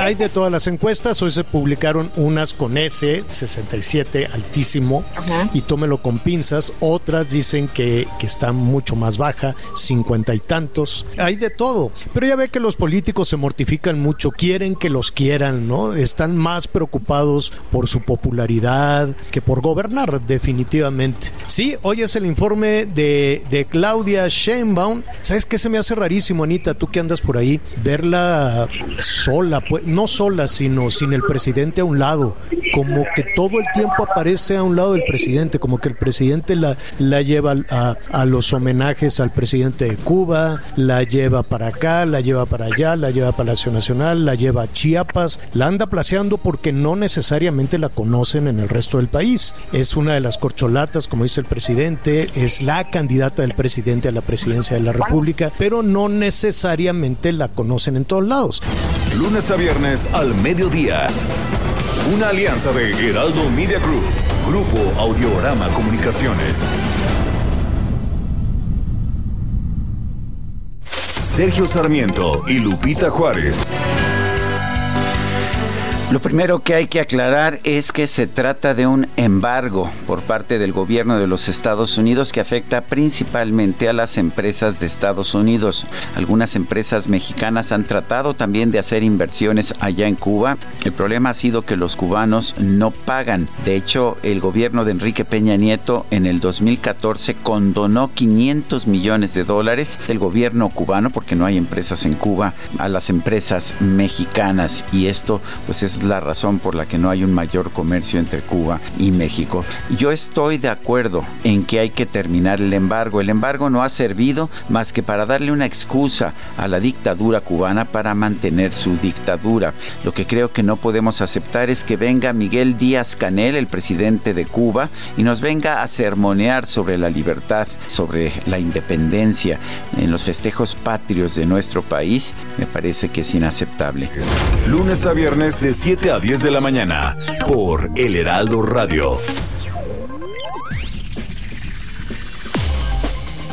Speaker 10: Hay de todas las encuestas. Hoy se publicaron unas con S, 67, altísimo, y tómelo con pinzas. Otras dicen que, que está mucho más baja, 50 y tantos. Hay de todo. Pero ya ve que los políticos se mortifican mucho, quieren que los quieran, ¿no? Están más preocupados por su popularidad que por gobernar, definitivamente. Sí, hoy es el informe de, de Claudia Sheinbaum. ¿Sabes qué se me hace rarísimo, Anita? Tú que andas por ahí, verla sola, pues, no sola, sino sin el presidente a un lado, como que todo el tiempo aparece a un lado del presidente, como que el presidente la, la lleva a, a los homenajes al presidente de Cuba, la lleva para acá, la lleva para allá, la lleva a Palacio Nacional, la lleva a Chiapas, la anda placeando porque no necesariamente la conocen en el resto del país. Es una de las corcholatas, como dice el presidente, es la candidata del presidente a la presidencia de la República, pero no necesariamente la conocen en todos lados.
Speaker 3: Lunes a al mediodía. Una alianza de Heraldo Media Group, Grupo Audiorama Comunicaciones. Sergio Sarmiento y Lupita Juárez.
Speaker 11: Lo primero que hay que aclarar es que se trata de un embargo por parte del gobierno de los Estados Unidos que afecta principalmente a las empresas de Estados Unidos. Algunas empresas mexicanas han tratado también de hacer inversiones allá en Cuba. El problema ha sido que los cubanos no pagan. De hecho, el gobierno de Enrique Peña Nieto en el 2014 condonó 500 millones de dólares del gobierno cubano, porque no hay empresas en Cuba, a las empresas mexicanas. Y esto pues es la razón por la que no hay un mayor comercio entre Cuba y México. Yo estoy de acuerdo en que hay que terminar el embargo. El embargo no ha servido más que para darle una excusa a la dictadura cubana para mantener su dictadura. Lo que creo que no podemos aceptar es que venga Miguel Díaz Canel, el presidente de Cuba, y nos venga a sermonear sobre la libertad, sobre la independencia en los festejos patrios de nuestro país. Me parece que es inaceptable.
Speaker 3: Lunes a viernes de 7 a 10 de la mañana por El Heraldo Radio.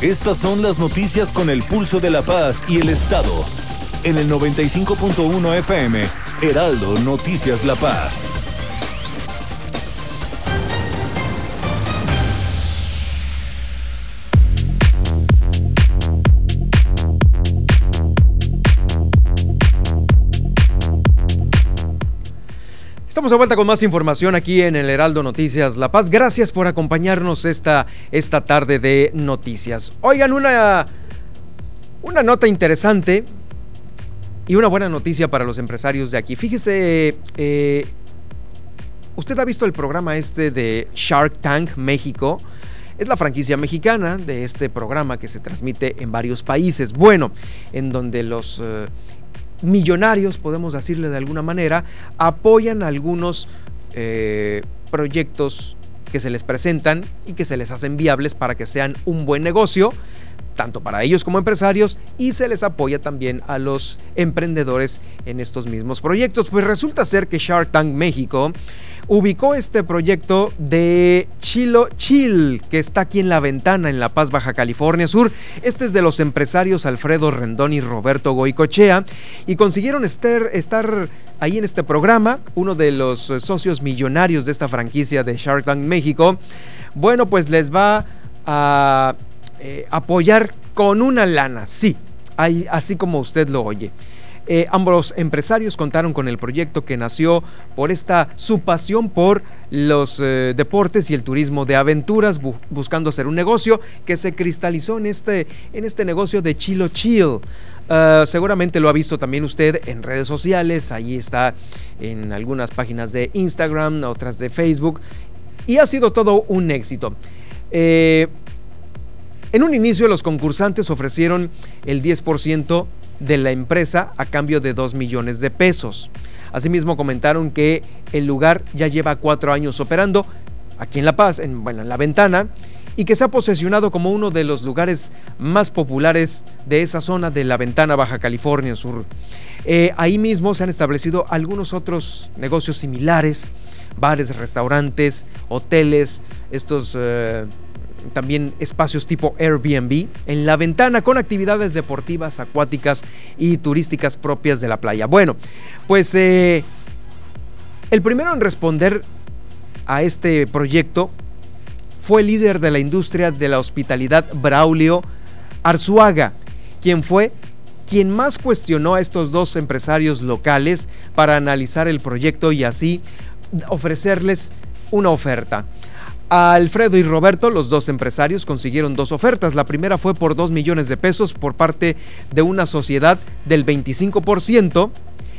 Speaker 3: Estas son las noticias con el pulso de la paz y el Estado. En el 95.1 FM, Heraldo Noticias La Paz.
Speaker 1: Estamos de vuelta con más información aquí en el Heraldo Noticias La Paz. Gracias por acompañarnos esta, esta tarde de noticias. Oigan, una, una nota interesante y una buena noticia para los empresarios de aquí. Fíjese, eh, usted ha visto el programa este de Shark Tank México. Es la franquicia mexicana de este programa que se transmite en varios países. Bueno, en donde los eh, millonarios, podemos decirle de alguna manera, apoyan algunos eh, proyectos que se les presentan y que se les hacen viables para que sean un buen negocio, tanto para ellos como empresarios, y se les apoya también a los emprendedores en estos mismos proyectos. Pues resulta ser que Shark Tank México ubicó este proyecto de Chilo Chill, que está aquí en la ventana en La Paz, Baja California Sur. Este es de los empresarios Alfredo Rendón y Roberto Goicochea y consiguieron estar, ahí en este programa, uno de los socios millonarios de esta franquicia de Shark Tank México. Bueno, pues les va a eh, apoyar con una lana, sí, así como usted lo oye. Eh, ambos empresarios contaron con el proyecto que nació por esta su pasión por los eh, deportes y el turismo de aventuras, buscando hacer un negocio que se cristalizó en este, en este negocio de Chilo Chill. Ah, seguramente lo ha visto también usted en redes sociales, ahí está en algunas páginas de Instagram, otras de Facebook, y ha sido todo un éxito. Eh, en un inicio los concursantes ofrecieron el 10% de la empresa a cambio de 2 millones de pesos. Asimismo comentaron que el lugar ya lleva cuatro años operando aquí en La Paz, en, bueno, en La Ventana, y que se ha posesionado como uno de los lugares más populares de esa zona de La Ventana, Baja California Sur. Eh, ahí mismo se han establecido algunos otros negocios similares, bares, restaurantes, hoteles, estos... Eh, también espacios tipo Airbnb en la ventana con actividades deportivas, acuáticas y turísticas propias de la playa. Bueno, pues eh, el primero en responder a este proyecto fue el líder de la industria de la hospitalidad, Braulio Arzuaga, quien fue quien más cuestionó a estos dos empresarios locales para analizar el proyecto y así ofrecerles una oferta. Alfredo y Roberto, los dos empresarios, consiguieron dos ofertas. La primera fue por 2 millones de pesos por parte de una sociedad del 25%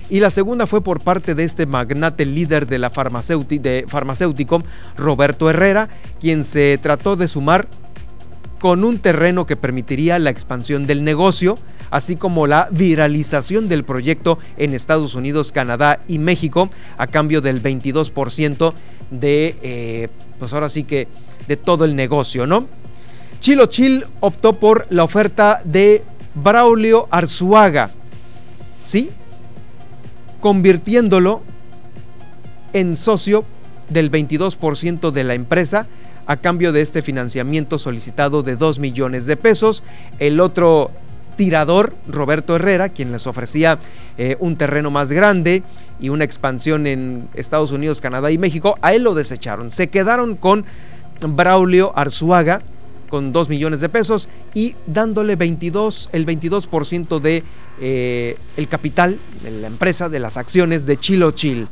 Speaker 1: y la segunda fue por parte de este magnate líder de la farmacéutico, Roberto Herrera, quien se trató de sumar con un terreno que permitiría la expansión del negocio, así como la viralización del proyecto en Estados Unidos, Canadá y México, a cambio del 22% de, eh, pues ahora sí que, de todo el negocio, ¿no? Chilo Chil optó por la oferta de Braulio Arzuaga, ¿sí? Convirtiéndolo en socio del 22% de la empresa a cambio de este financiamiento solicitado de 2 millones de pesos. El otro tirador, Roberto Herrera, quien les ofrecía eh, un terreno más grande y una expansión en Estados Unidos, Canadá y México, a él lo desecharon. Se quedaron con Braulio Arzuaga con 2 millones de pesos y dándole 22, el 22% de eh, el capital de la empresa, de las acciones de Chilo Chill.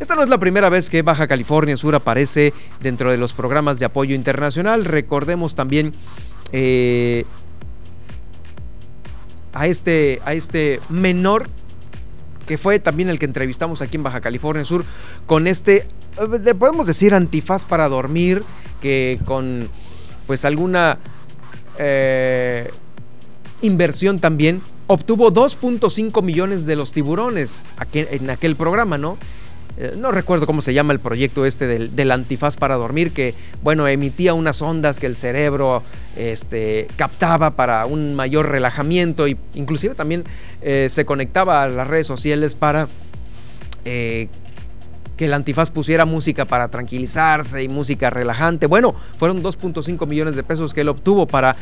Speaker 1: Esta no es la primera vez que Baja California Sur aparece dentro de los programas de apoyo internacional. Recordemos también eh, a este, a este menor que fue también el que entrevistamos aquí en Baja California Sur, con este, eh, le podemos decir antifaz para dormir, que con pues alguna eh, inversión también obtuvo 2.5 millones de los tiburones en aquel programa, ¿no? Eh, no recuerdo cómo se llama el proyecto este del, antifaz para dormir, que bueno, emitía unas ondas que el cerebro este, captaba para un mayor relajamiento e inclusive también eh, se conectaba a las redes sociales para eh, que el antifaz pusiera música para tranquilizarse y música relajante. Bueno, fueron 2.5 millones de pesos que él obtuvo para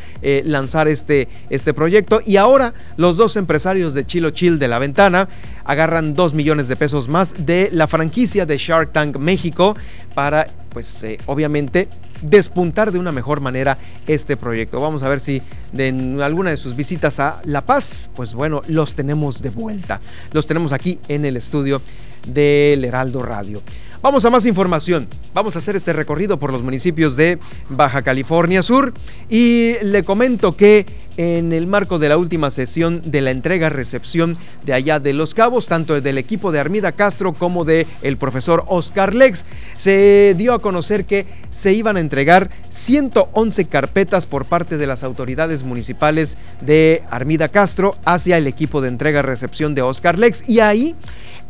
Speaker 1: lanzar este, este proyecto y ahora los dos empresarios de Chilo Chill de la Ventana agarran 2 millones de pesos más de la franquicia de Shark Tank México para, pues eh, obviamente, despuntar de una mejor manera este proyecto. Vamos a ver si en alguna de sus visitas a La Paz, pues bueno, los tenemos de vuelta. Los tenemos aquí en el estudio del Heraldo Radio. Vamos a más información. Vamos a hacer este recorrido por los municipios de Baja California Sur y le comento que en el marco de la última sesión de la entrega-recepción de allá de Los Cabos, tanto del equipo de Armida Castro como del el profesor Oscar Lex, se dio a conocer que se iban a entregar 111 carpetas por parte de las autoridades municipales de Armida Castro hacia el equipo de entrega-recepción de Oscar Lex. Y ahí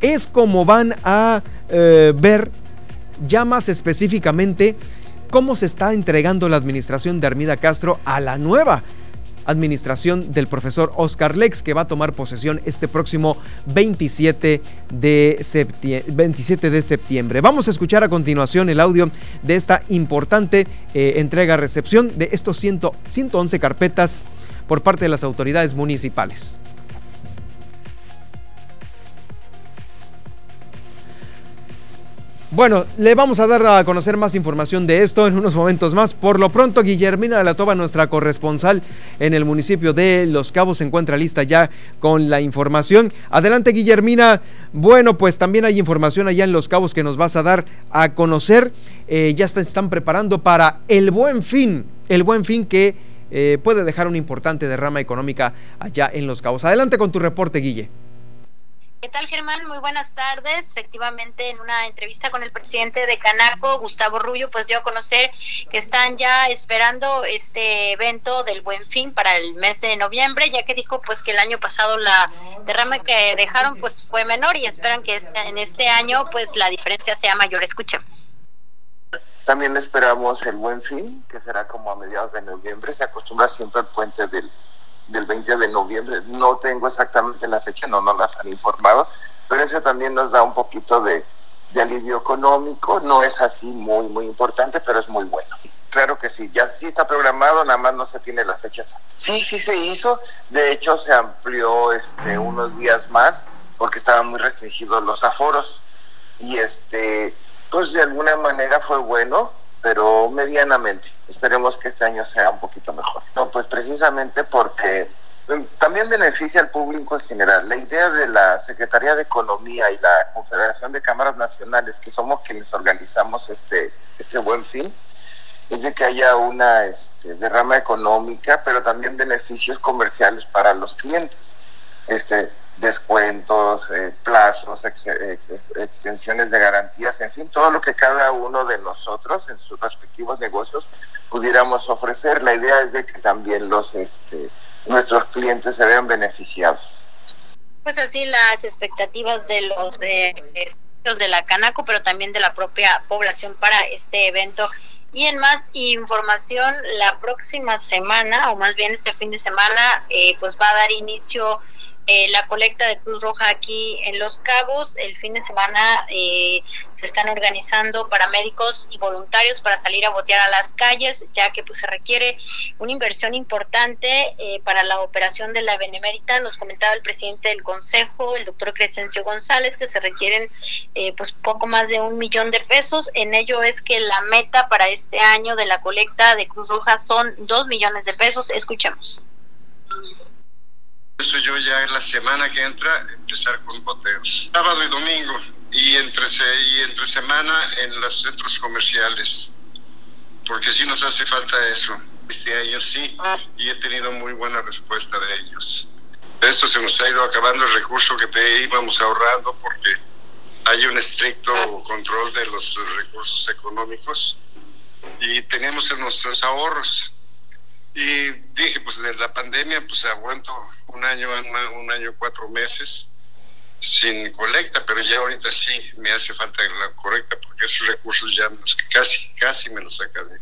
Speaker 1: es como van a eh, ver ya más específicamente cómo se está entregando la administración de Armida Castro a la nueva administración del profesor Oscar Lex, que va a tomar posesión este próximo 27 de, septiembre. 27 de septiembre. Vamos a escuchar a continuación el audio de esta importante eh, entrega-recepción de estos 111 carpetas por parte de las autoridades municipales. Bueno, le vamos a dar a conocer más información de esto en unos momentos más. Por lo pronto, Guillermina de la Toba, nuestra corresponsal en el municipio de Los Cabos, se encuentra lista ya con la información. Adelante, Guillermina. Bueno, pues también hay información allá en Los Cabos que nos vas a dar a conocer. Eh, ya se están preparando para el buen fin, el buen fin que eh, puede dejar una importante derrama económica allá en Los Cabos. Adelante con tu reporte, Guille.
Speaker 12: ¿Qué tal, Germán? Muy buenas tardes. Efectivamente, en una entrevista con el presidente de Canaco, Gustavo Rubio, pues dio a conocer que están ya esperando este evento del Buen Fin para el mes de noviembre, ya que dijo pues que el año pasado la derrama que dejaron pues fue menor y esperan que este, en este año pues la diferencia sea mayor. Escuchemos.
Speaker 13: También esperamos el Buen Fin, que será como a mediados de noviembre. Se acostumbra siempre al puente del del 20 de noviembre. No tengo exactamente la fecha, no nos las han informado, pero eso también nos da un poquito de, alivio económico. No es así muy, muy importante, pero es muy bueno. Claro que sí, ya sí está programado, nada más no se tiene las fechas. Sí, sí se hizo, de hecho se amplió este unos días más porque estaban muy restringidos los aforos y este pues de alguna manera fue bueno, pero medianamente. Esperemos que este año sea un poquito mejor. No, pues precisamente porque mm, también beneficia al público en general. La idea de la Secretaría de Economía y la Confederación de Cámaras Nacionales, que somos quienes organizamos este, este buen fin, es de que haya una este, derrama económica, pero también beneficios comerciales para los clientes. Este, descuentos, eh, plazos, extensiones de garantías, en fin, todo lo que cada uno de nosotros en sus respectivos negocios pudiéramos ofrecer. La idea es de que también los este, nuestros clientes se vean beneficiados.
Speaker 12: Pues así las expectativas de los de, de la Canaco, pero también de la propia población para este evento. Y en más información, la próxima semana, o más bien este fin de semana, eh, pues va a dar inicio eh, la colecta de Cruz Roja aquí en Los Cabos. El fin de semana eh, se están organizando paramédicos y voluntarios para salir a botear a las calles, ya que pues se requiere una inversión importante eh, para la operación de la Benemérita. Nos comentaba el presidente del Consejo, el doctor Crescencio González, que se requieren pues poco más de un millón de pesos. En ello es que la meta para este año de la colecta de Cruz Roja son dos millones de pesos. Escuchemos
Speaker 14: eso yo ya en la semana que entra empezar con boteos. Sábado y domingo y entre, y entre semana en los centros comerciales, porque sí nos hace falta eso. Este año sí, y he tenido muy buena respuesta de ellos. Esto se nos ha ido acabando el recurso que te íbamos ahorrando porque hay un estricto control de los recursos económicos y tenemos en nuestros ahorros y dije, pues de la pandemia, pues aguanto un año, un año, cuatro meses sin colecta, pero ya ahorita sí me hace falta la colecta porque esos recursos ya casi, casi me los acabé.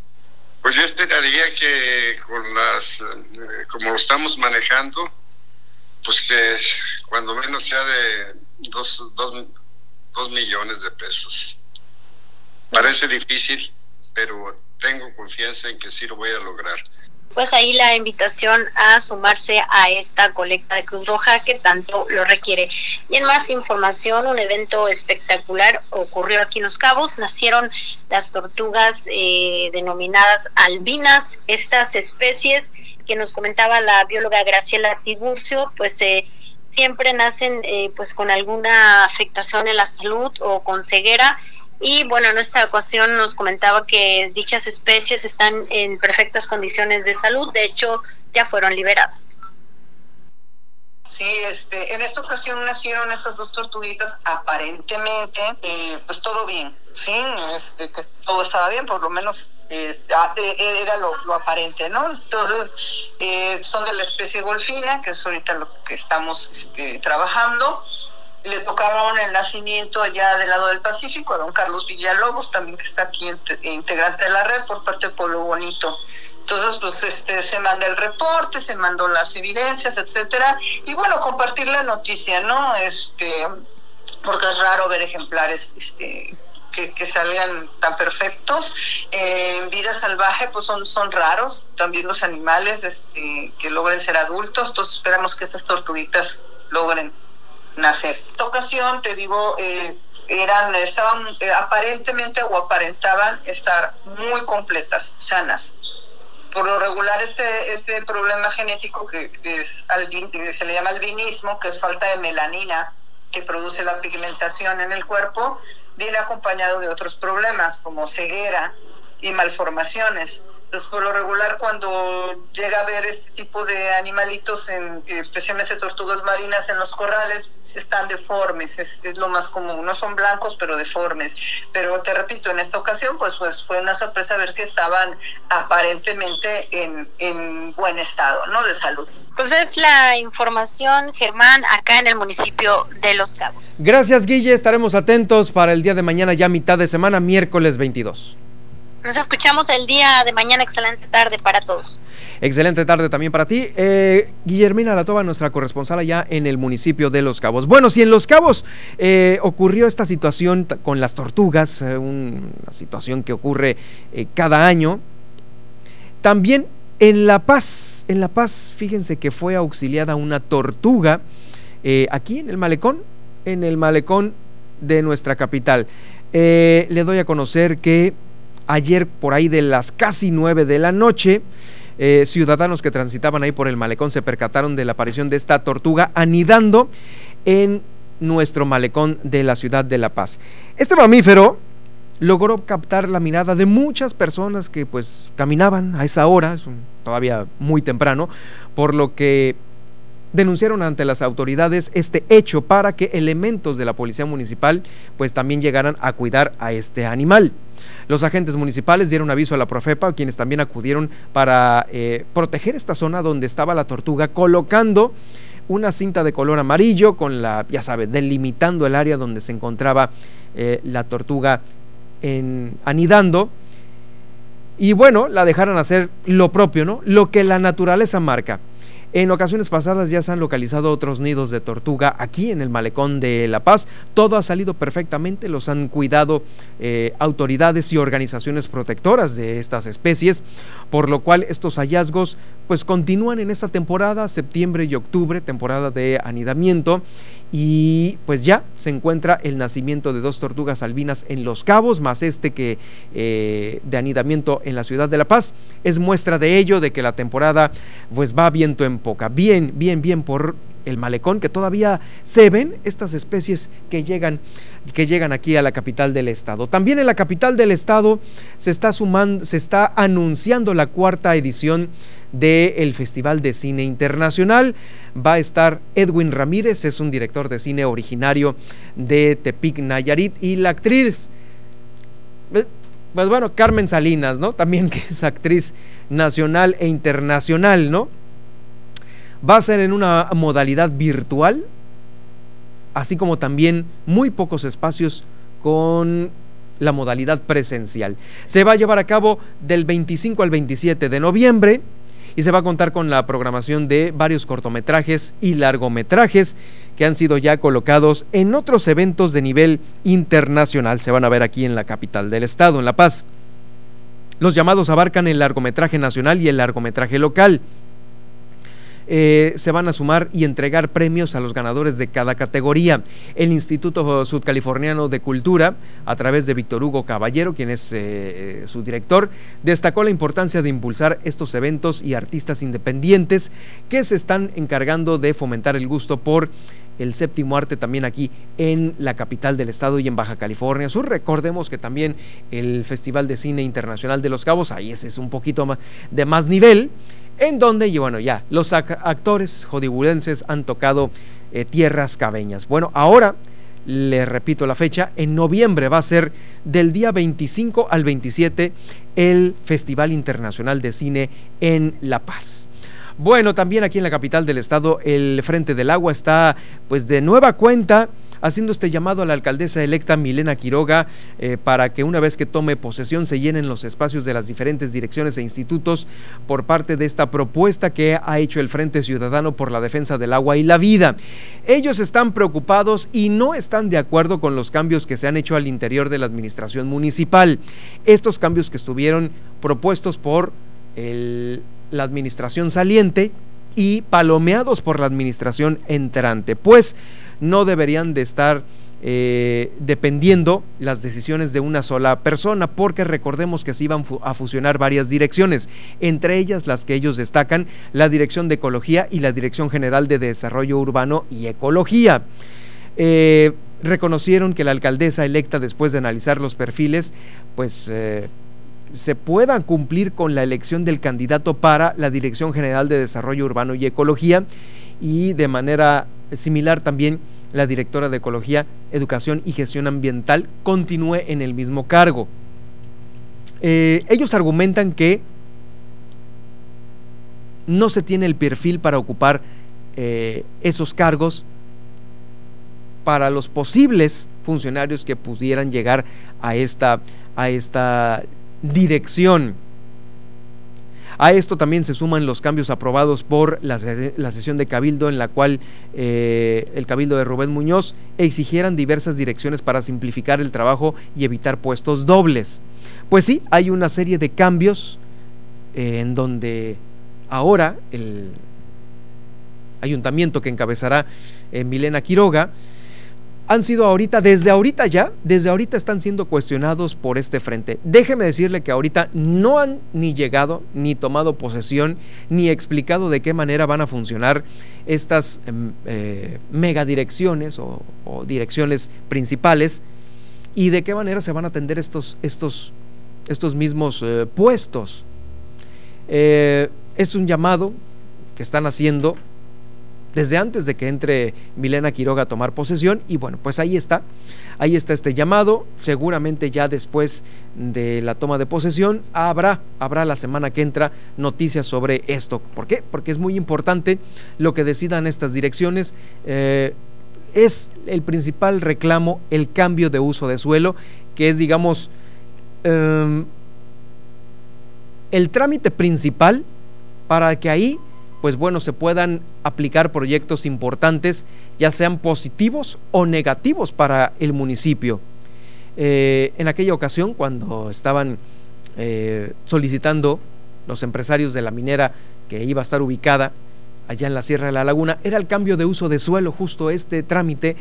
Speaker 14: Pues yo esperaría que con las, eh, como lo estamos manejando, pues que cuando menos sea de dos, dos, dos millones de pesos. Parece difícil, pero tengo confianza en que sí lo voy a lograr
Speaker 12: pues ahí la invitación a sumarse a esta colecta de Cruz Roja que tanto lo requiere. Y en más información, un evento espectacular ocurrió aquí en Los Cabos. Nacieron las tortugas eh, denominadas albinas, estas especies que nos comentaba la bióloga Graciela Tiburcio, pues eh, siempre nacen eh, pues con alguna afectación en la salud o con ceguera y bueno, en esta ocasión nos comentaba que dichas especies están en perfectas condiciones de salud, de hecho ya fueron liberadas.
Speaker 15: Sí, este, en esta ocasión nacieron estas dos tortuguitas, aparentemente, eh, pues todo bien, sí, este, que todo estaba bien, por lo menos eh, eh, era lo, aparente, ¿no? Entonces, son de la especie golfina, que es ahorita lo que estamos este, trabajando le tocaron el nacimiento allá del lado del Pacífico a don Carlos Villalobos, también que está aquí integrante de la red por parte de Pueblo Bonito. Entonces, pues este, se manda el reporte, se mandó las evidencias, etcétera, y bueno, compartir la noticia, ¿no? Este, porque es raro ver ejemplares este, que, salgan tan perfectos. en vida salvaje, pues son, son raros, también los animales este, que logren ser adultos, entonces esperamos que estas tortuguitas logren nacer. En esta ocasión, te digo, eh, eran, estaban eh, aparentemente o aparentaban estar muy completas, sanas. Por lo regular, este, este problema genético que, es que se le llama albinismo, que es falta de melanina, que produce la pigmentación en el cuerpo, viene acompañado de otros problemas como ceguera y malformaciones. Entonces, por lo regular, cuando llega a ver este tipo de animalitos, en, especialmente tortugas marinas en los corrales, están deformes, es, lo más común. No son blancos, pero deformes. Pero te repito, en esta ocasión, pues, pues fue una sorpresa ver que estaban aparentemente en, en buen estado, ¿no? De salud.
Speaker 12: Pues es la información, Germán, acá en el municipio de Los Cabos.
Speaker 1: Gracias, Guille. Estaremos atentos para el día de mañana, ya mitad de semana, miércoles 22.
Speaker 12: Nos escuchamos el día de mañana. Excelente tarde para todos.
Speaker 1: Excelente tarde también para ti. Eh, Guillermina Latova, nuestra corresponsal allá en el municipio de Los Cabos. Bueno, si en Los Cabos eh, ocurrió esta situación con las tortugas, eh, una situación que ocurre cada año, También en La Paz, en La Paz, fíjense que fue auxiliada una tortuga aquí en el malecón, en el malecón de nuestra capital. Le doy a conocer que ayer por ahí de las casi nueve de la noche, eh, ciudadanos que transitaban ahí por el malecón se percataron de la aparición de esta tortuga anidando en nuestro malecón de la ciudad de La Paz. Este mamífero logró captar la mirada de muchas personas que pues caminaban a esa hora, es todavía muy temprano, por lo que denunciaron ante las autoridades este hecho para que elementos de la policía municipal pues también llegaran a cuidar a este animal. Los agentes municipales dieron aviso a la Profepa, quienes también acudieron para eh, proteger esta zona donde estaba la tortuga, colocando una cinta de color amarillo con la, ya sabe, delimitando el área donde se encontraba eh, la tortuga en, anidando. Y bueno, la dejaron hacer lo propio, ¿no? Lo que la naturaleza marca. En ocasiones pasadas ya se han localizado otros nidos de tortuga aquí en el malecón de La Paz. Todo ha salido perfectamente, los han cuidado eh, autoridades y organizaciones protectoras de estas especies, por lo cual estos hallazgos pues continúan en esta temporada, septiembre y octubre, temporada de anidamiento y pues ya se encuentra el nacimiento de dos tortugas albinas en Los Cabos, más este que eh, de anidamiento en la ciudad de La Paz. Es muestra de ello, de que la temporada pues va viento en poca. Bien, bien, bien por el malecón, que todavía se ven estas especies que llegan, que llegan aquí a la capital del estado. También en la capital del estado se está sumando, se está anunciando la cuarta edición del Festival de Cine Internacional. Va a estar Edwin Ramírez, es un director de cine originario de Tepic Nayarit, y la actriz, eh, pues bueno, Carmen Salinas, ¿no? También que es actriz nacional e internacional, ¿no? Va a ser en una modalidad virtual, así como también muy pocos espacios con la modalidad presencial. Se va a llevar a cabo del 25 al 27 de noviembre y se va a contar con la programación de varios cortometrajes y largometrajes que han sido ya colocados en otros eventos de nivel internacional. Se van a ver aquí en la capital del estado, en La Paz. Los llamados abarcan el largometraje nacional y el largometraje local. Eh, se van a sumar y entregar premios a los ganadores de cada categoría. El Instituto Sudcaliforniano de Cultura, a través de Víctor Hugo Caballero, quien es eh, su director, destacó la importancia de impulsar estos eventos y artistas independientes que se están encargando de fomentar el gusto por el séptimo arte también aquí en la capital del estado y en Baja California Sur. Recordemos que también el Festival de Cine Internacional de Los Cabos, ahí ese es un poquito más de más nivel en donde, y bueno, ya, los actores hollywoodenses han tocado eh, tierras cabeñas. Bueno, ahora, le repito la fecha, en noviembre va a ser del día 25 al 27 el Festival Internacional de Cine en La Paz. Bueno, también aquí en la capital del estado, el Frente del Agua está pues de nueva cuenta haciendo este llamado a la alcaldesa electa Milena Quiroga eh, para que una vez que tome posesión se llenen los espacios de las diferentes direcciones e institutos por parte de esta propuesta que ha hecho el Frente Ciudadano por la Defensa del Agua y la Vida. Ellos están preocupados y no están de acuerdo con los cambios que se han hecho al interior de la administración municipal. Estos cambios que estuvieron propuestos por la administración saliente y palomeados por la administración entrante. Pues no deberían de estar eh, dependiendo las decisiones de una sola persona, porque recordemos que se iban a fusionar varias direcciones, entre ellas las que ellos destacan, la Dirección de Ecología y la Dirección General de Desarrollo Urbano y Ecología. Eh, reconocieron que la alcaldesa electa, después de analizar los perfiles, pues... Eh, se puedan cumplir con la elección del candidato para la Dirección General de Desarrollo Urbano y Ecología y de manera similar también la directora de Ecología, Educación y Gestión Ambiental continúe en el mismo cargo. Eh, ellos argumentan que no se tiene el perfil para ocupar eh, esos cargos para los posibles funcionarios que pudieran llegar a esta, a esta dirección. A esto también se suman los cambios aprobados por la, sesión de Cabildo en la cual eh, el Cabildo de Rubén Muñoz exigieran diversas direcciones para simplificar el trabajo y evitar puestos dobles. Pues sí, hay una serie de cambios eh, en donde ahora el ayuntamiento que encabezará eh, Milena Quiroga, han sido ahorita, desde ahorita ya, desde ahorita están siendo cuestionados por este frente. Déjeme decirle que ahorita no han ni llegado, ni tomado posesión, ni explicado de qué manera van a funcionar estas em, eh, megadirecciones o, direcciones principales y de qué manera se van a atender estos, estos, estos mismos eh, puestos. Eh, es un llamado que están haciendo desde antes de que entre Milena Quiroga a tomar posesión y bueno, pues ahí está, ahí está este llamado, seguramente ya después de la toma de posesión habrá, habrá la semana que entra noticias sobre esto. ¿Por qué? Porque es muy importante lo que decidan estas direcciones. Eh, es el principal reclamo el cambio de uso de suelo, que es digamos eh, el trámite principal para que ahí pues bueno, se puedan aplicar proyectos importantes, ya sean positivos o negativos para el municipio. Eh, en aquella ocasión, cuando estaban eh, solicitando los empresarios de la minera que iba a estar ubicada allá en la Sierra de la Laguna, era el cambio de uso de suelo, justo este trámite,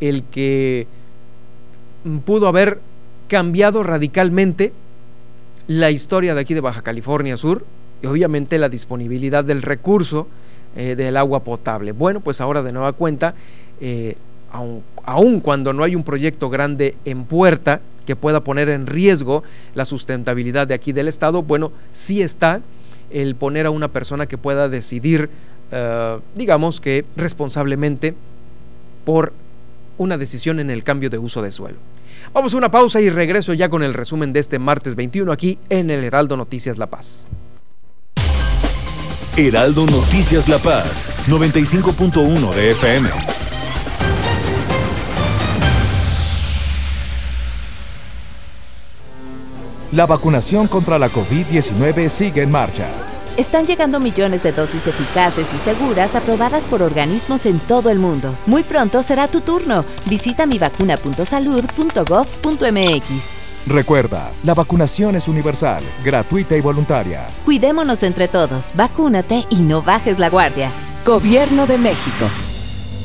Speaker 1: el que pudo haber cambiado radicalmente la historia de aquí de Baja California Sur, y obviamente la disponibilidad del recurso eh, del agua potable. Bueno, pues ahora de nueva cuenta, eh, aun, cuando no hay un proyecto grande en puerta que pueda poner en riesgo la sustentabilidad de aquí del Estado, bueno, sí está el poner a una persona que pueda decidir, eh, digamos que responsablemente, por una decisión en el cambio de uso de suelo. Vamos a una pausa y regreso ya con el resumen de este martes 21 aquí en el Heraldo Noticias La Paz.
Speaker 3: Heraldo Noticias La Paz, 95.1 de FM.
Speaker 16: La vacunación contra la COVID-19 sigue en marcha.
Speaker 17: Están llegando millones de dosis eficaces y seguras aprobadas por organismos en todo el mundo. Muy pronto será tu turno. Visita mivacuna.salud.gov.mx.
Speaker 16: Recuerda, la vacunación es universal, gratuita y voluntaria.
Speaker 17: Cuidémonos entre todos, vacúnate y no bajes la guardia.
Speaker 18: Gobierno de México.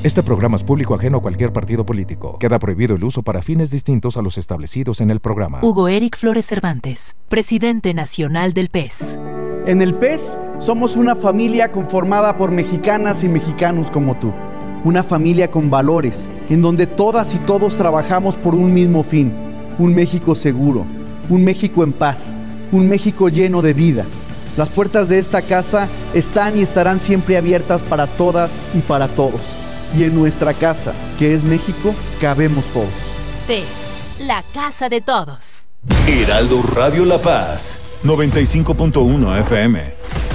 Speaker 16: Este programa es público ajeno a cualquier partido político. Queda prohibido el uso para fines distintos a los establecidos en el programa.
Speaker 19: Hugo Eric Flores Cervantes, presidente nacional del PES.
Speaker 20: En el PES somos una familia conformada por mexicanas y mexicanos como tú. Una familia con valores, en donde todas y todos trabajamos por un mismo fin un México seguro, un México en paz, un México lleno de vida. Las puertas de esta casa están y estarán siempre abiertas para todas y para todos. Y en nuestra casa, que es México, cabemos todos.
Speaker 19: PES, la casa de todos.
Speaker 3: Heraldo Radio La Paz, 95.1 FM.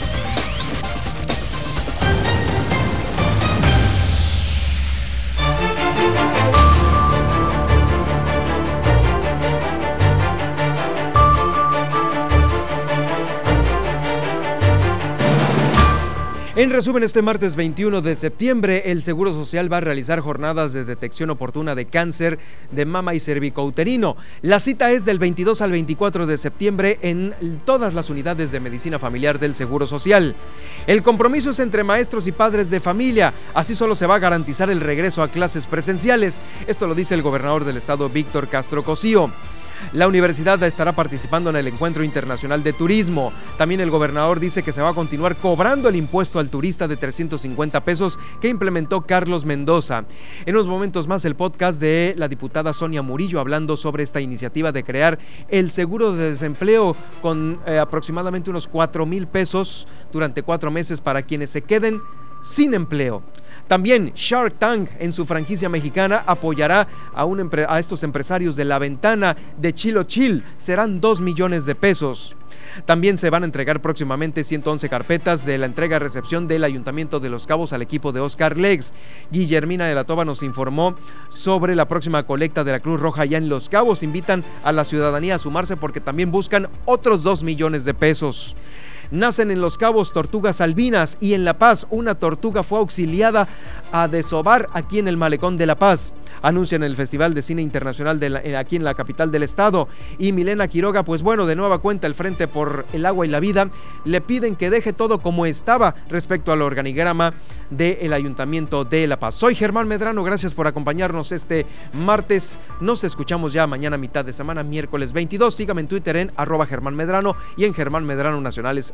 Speaker 1: En resumen, este martes 21 de septiembre, el Seguro Social va a realizar jornadas de detección oportuna de cáncer de mama y cervicouterino. La cita es del 22 al 24 de septiembre en todas las unidades de medicina familiar del Seguro Social. El compromiso es entre maestros y padres de familia. Así solo se va a garantizar el regreso a clases presenciales. Esto lo dice el gobernador del estado, Víctor Castro Cosío. La universidad estará participando en el Encuentro Internacional de Turismo. También el gobernador dice que se va a continuar cobrando el impuesto al turista de 350 pesos que implementó Carlos Mendoza. En unos momentos más el podcast de la diputada Sonia Murillo hablando sobre esta iniciativa de crear el seguro de desempleo con eh, aproximadamente unos 4 mil pesos durante cuatro meses para quienes se queden sin empleo. También Shark Tank en su franquicia mexicana apoyará a, estos empresarios de la ventana de Chilo Chill. Serán 2 millones de pesos. También se van a entregar próximamente 111 carpetas de la entrega-recepción del Ayuntamiento de Los Cabos al equipo de Oscar Legs. Guillermina de la Toba nos informó sobre la próxima colecta de la Cruz Roja allá en Los Cabos. Invitan a la ciudadanía a sumarse porque también buscan otros 2 millones de pesos. Nacen en Los Cabos tortugas albinas y en La Paz una tortuga fue auxiliada a desovar aquí en el malecón de La Paz. Anuncian el Festival de Cine Internacional eh, aquí en la capital del estado. Y Milena Quiroga, pues bueno, de nueva cuenta el Frente por el Agua y la Vida, le piden que deje todo como estaba respecto al organigrama del Ayuntamiento de La Paz. Soy Germán Medrano, gracias por acompañarnos este martes. Nos escuchamos ya mañana mitad de semana, miércoles 22. Sígame en Twitter en arroba Germán Medrano y en Germán Medrano Nacionales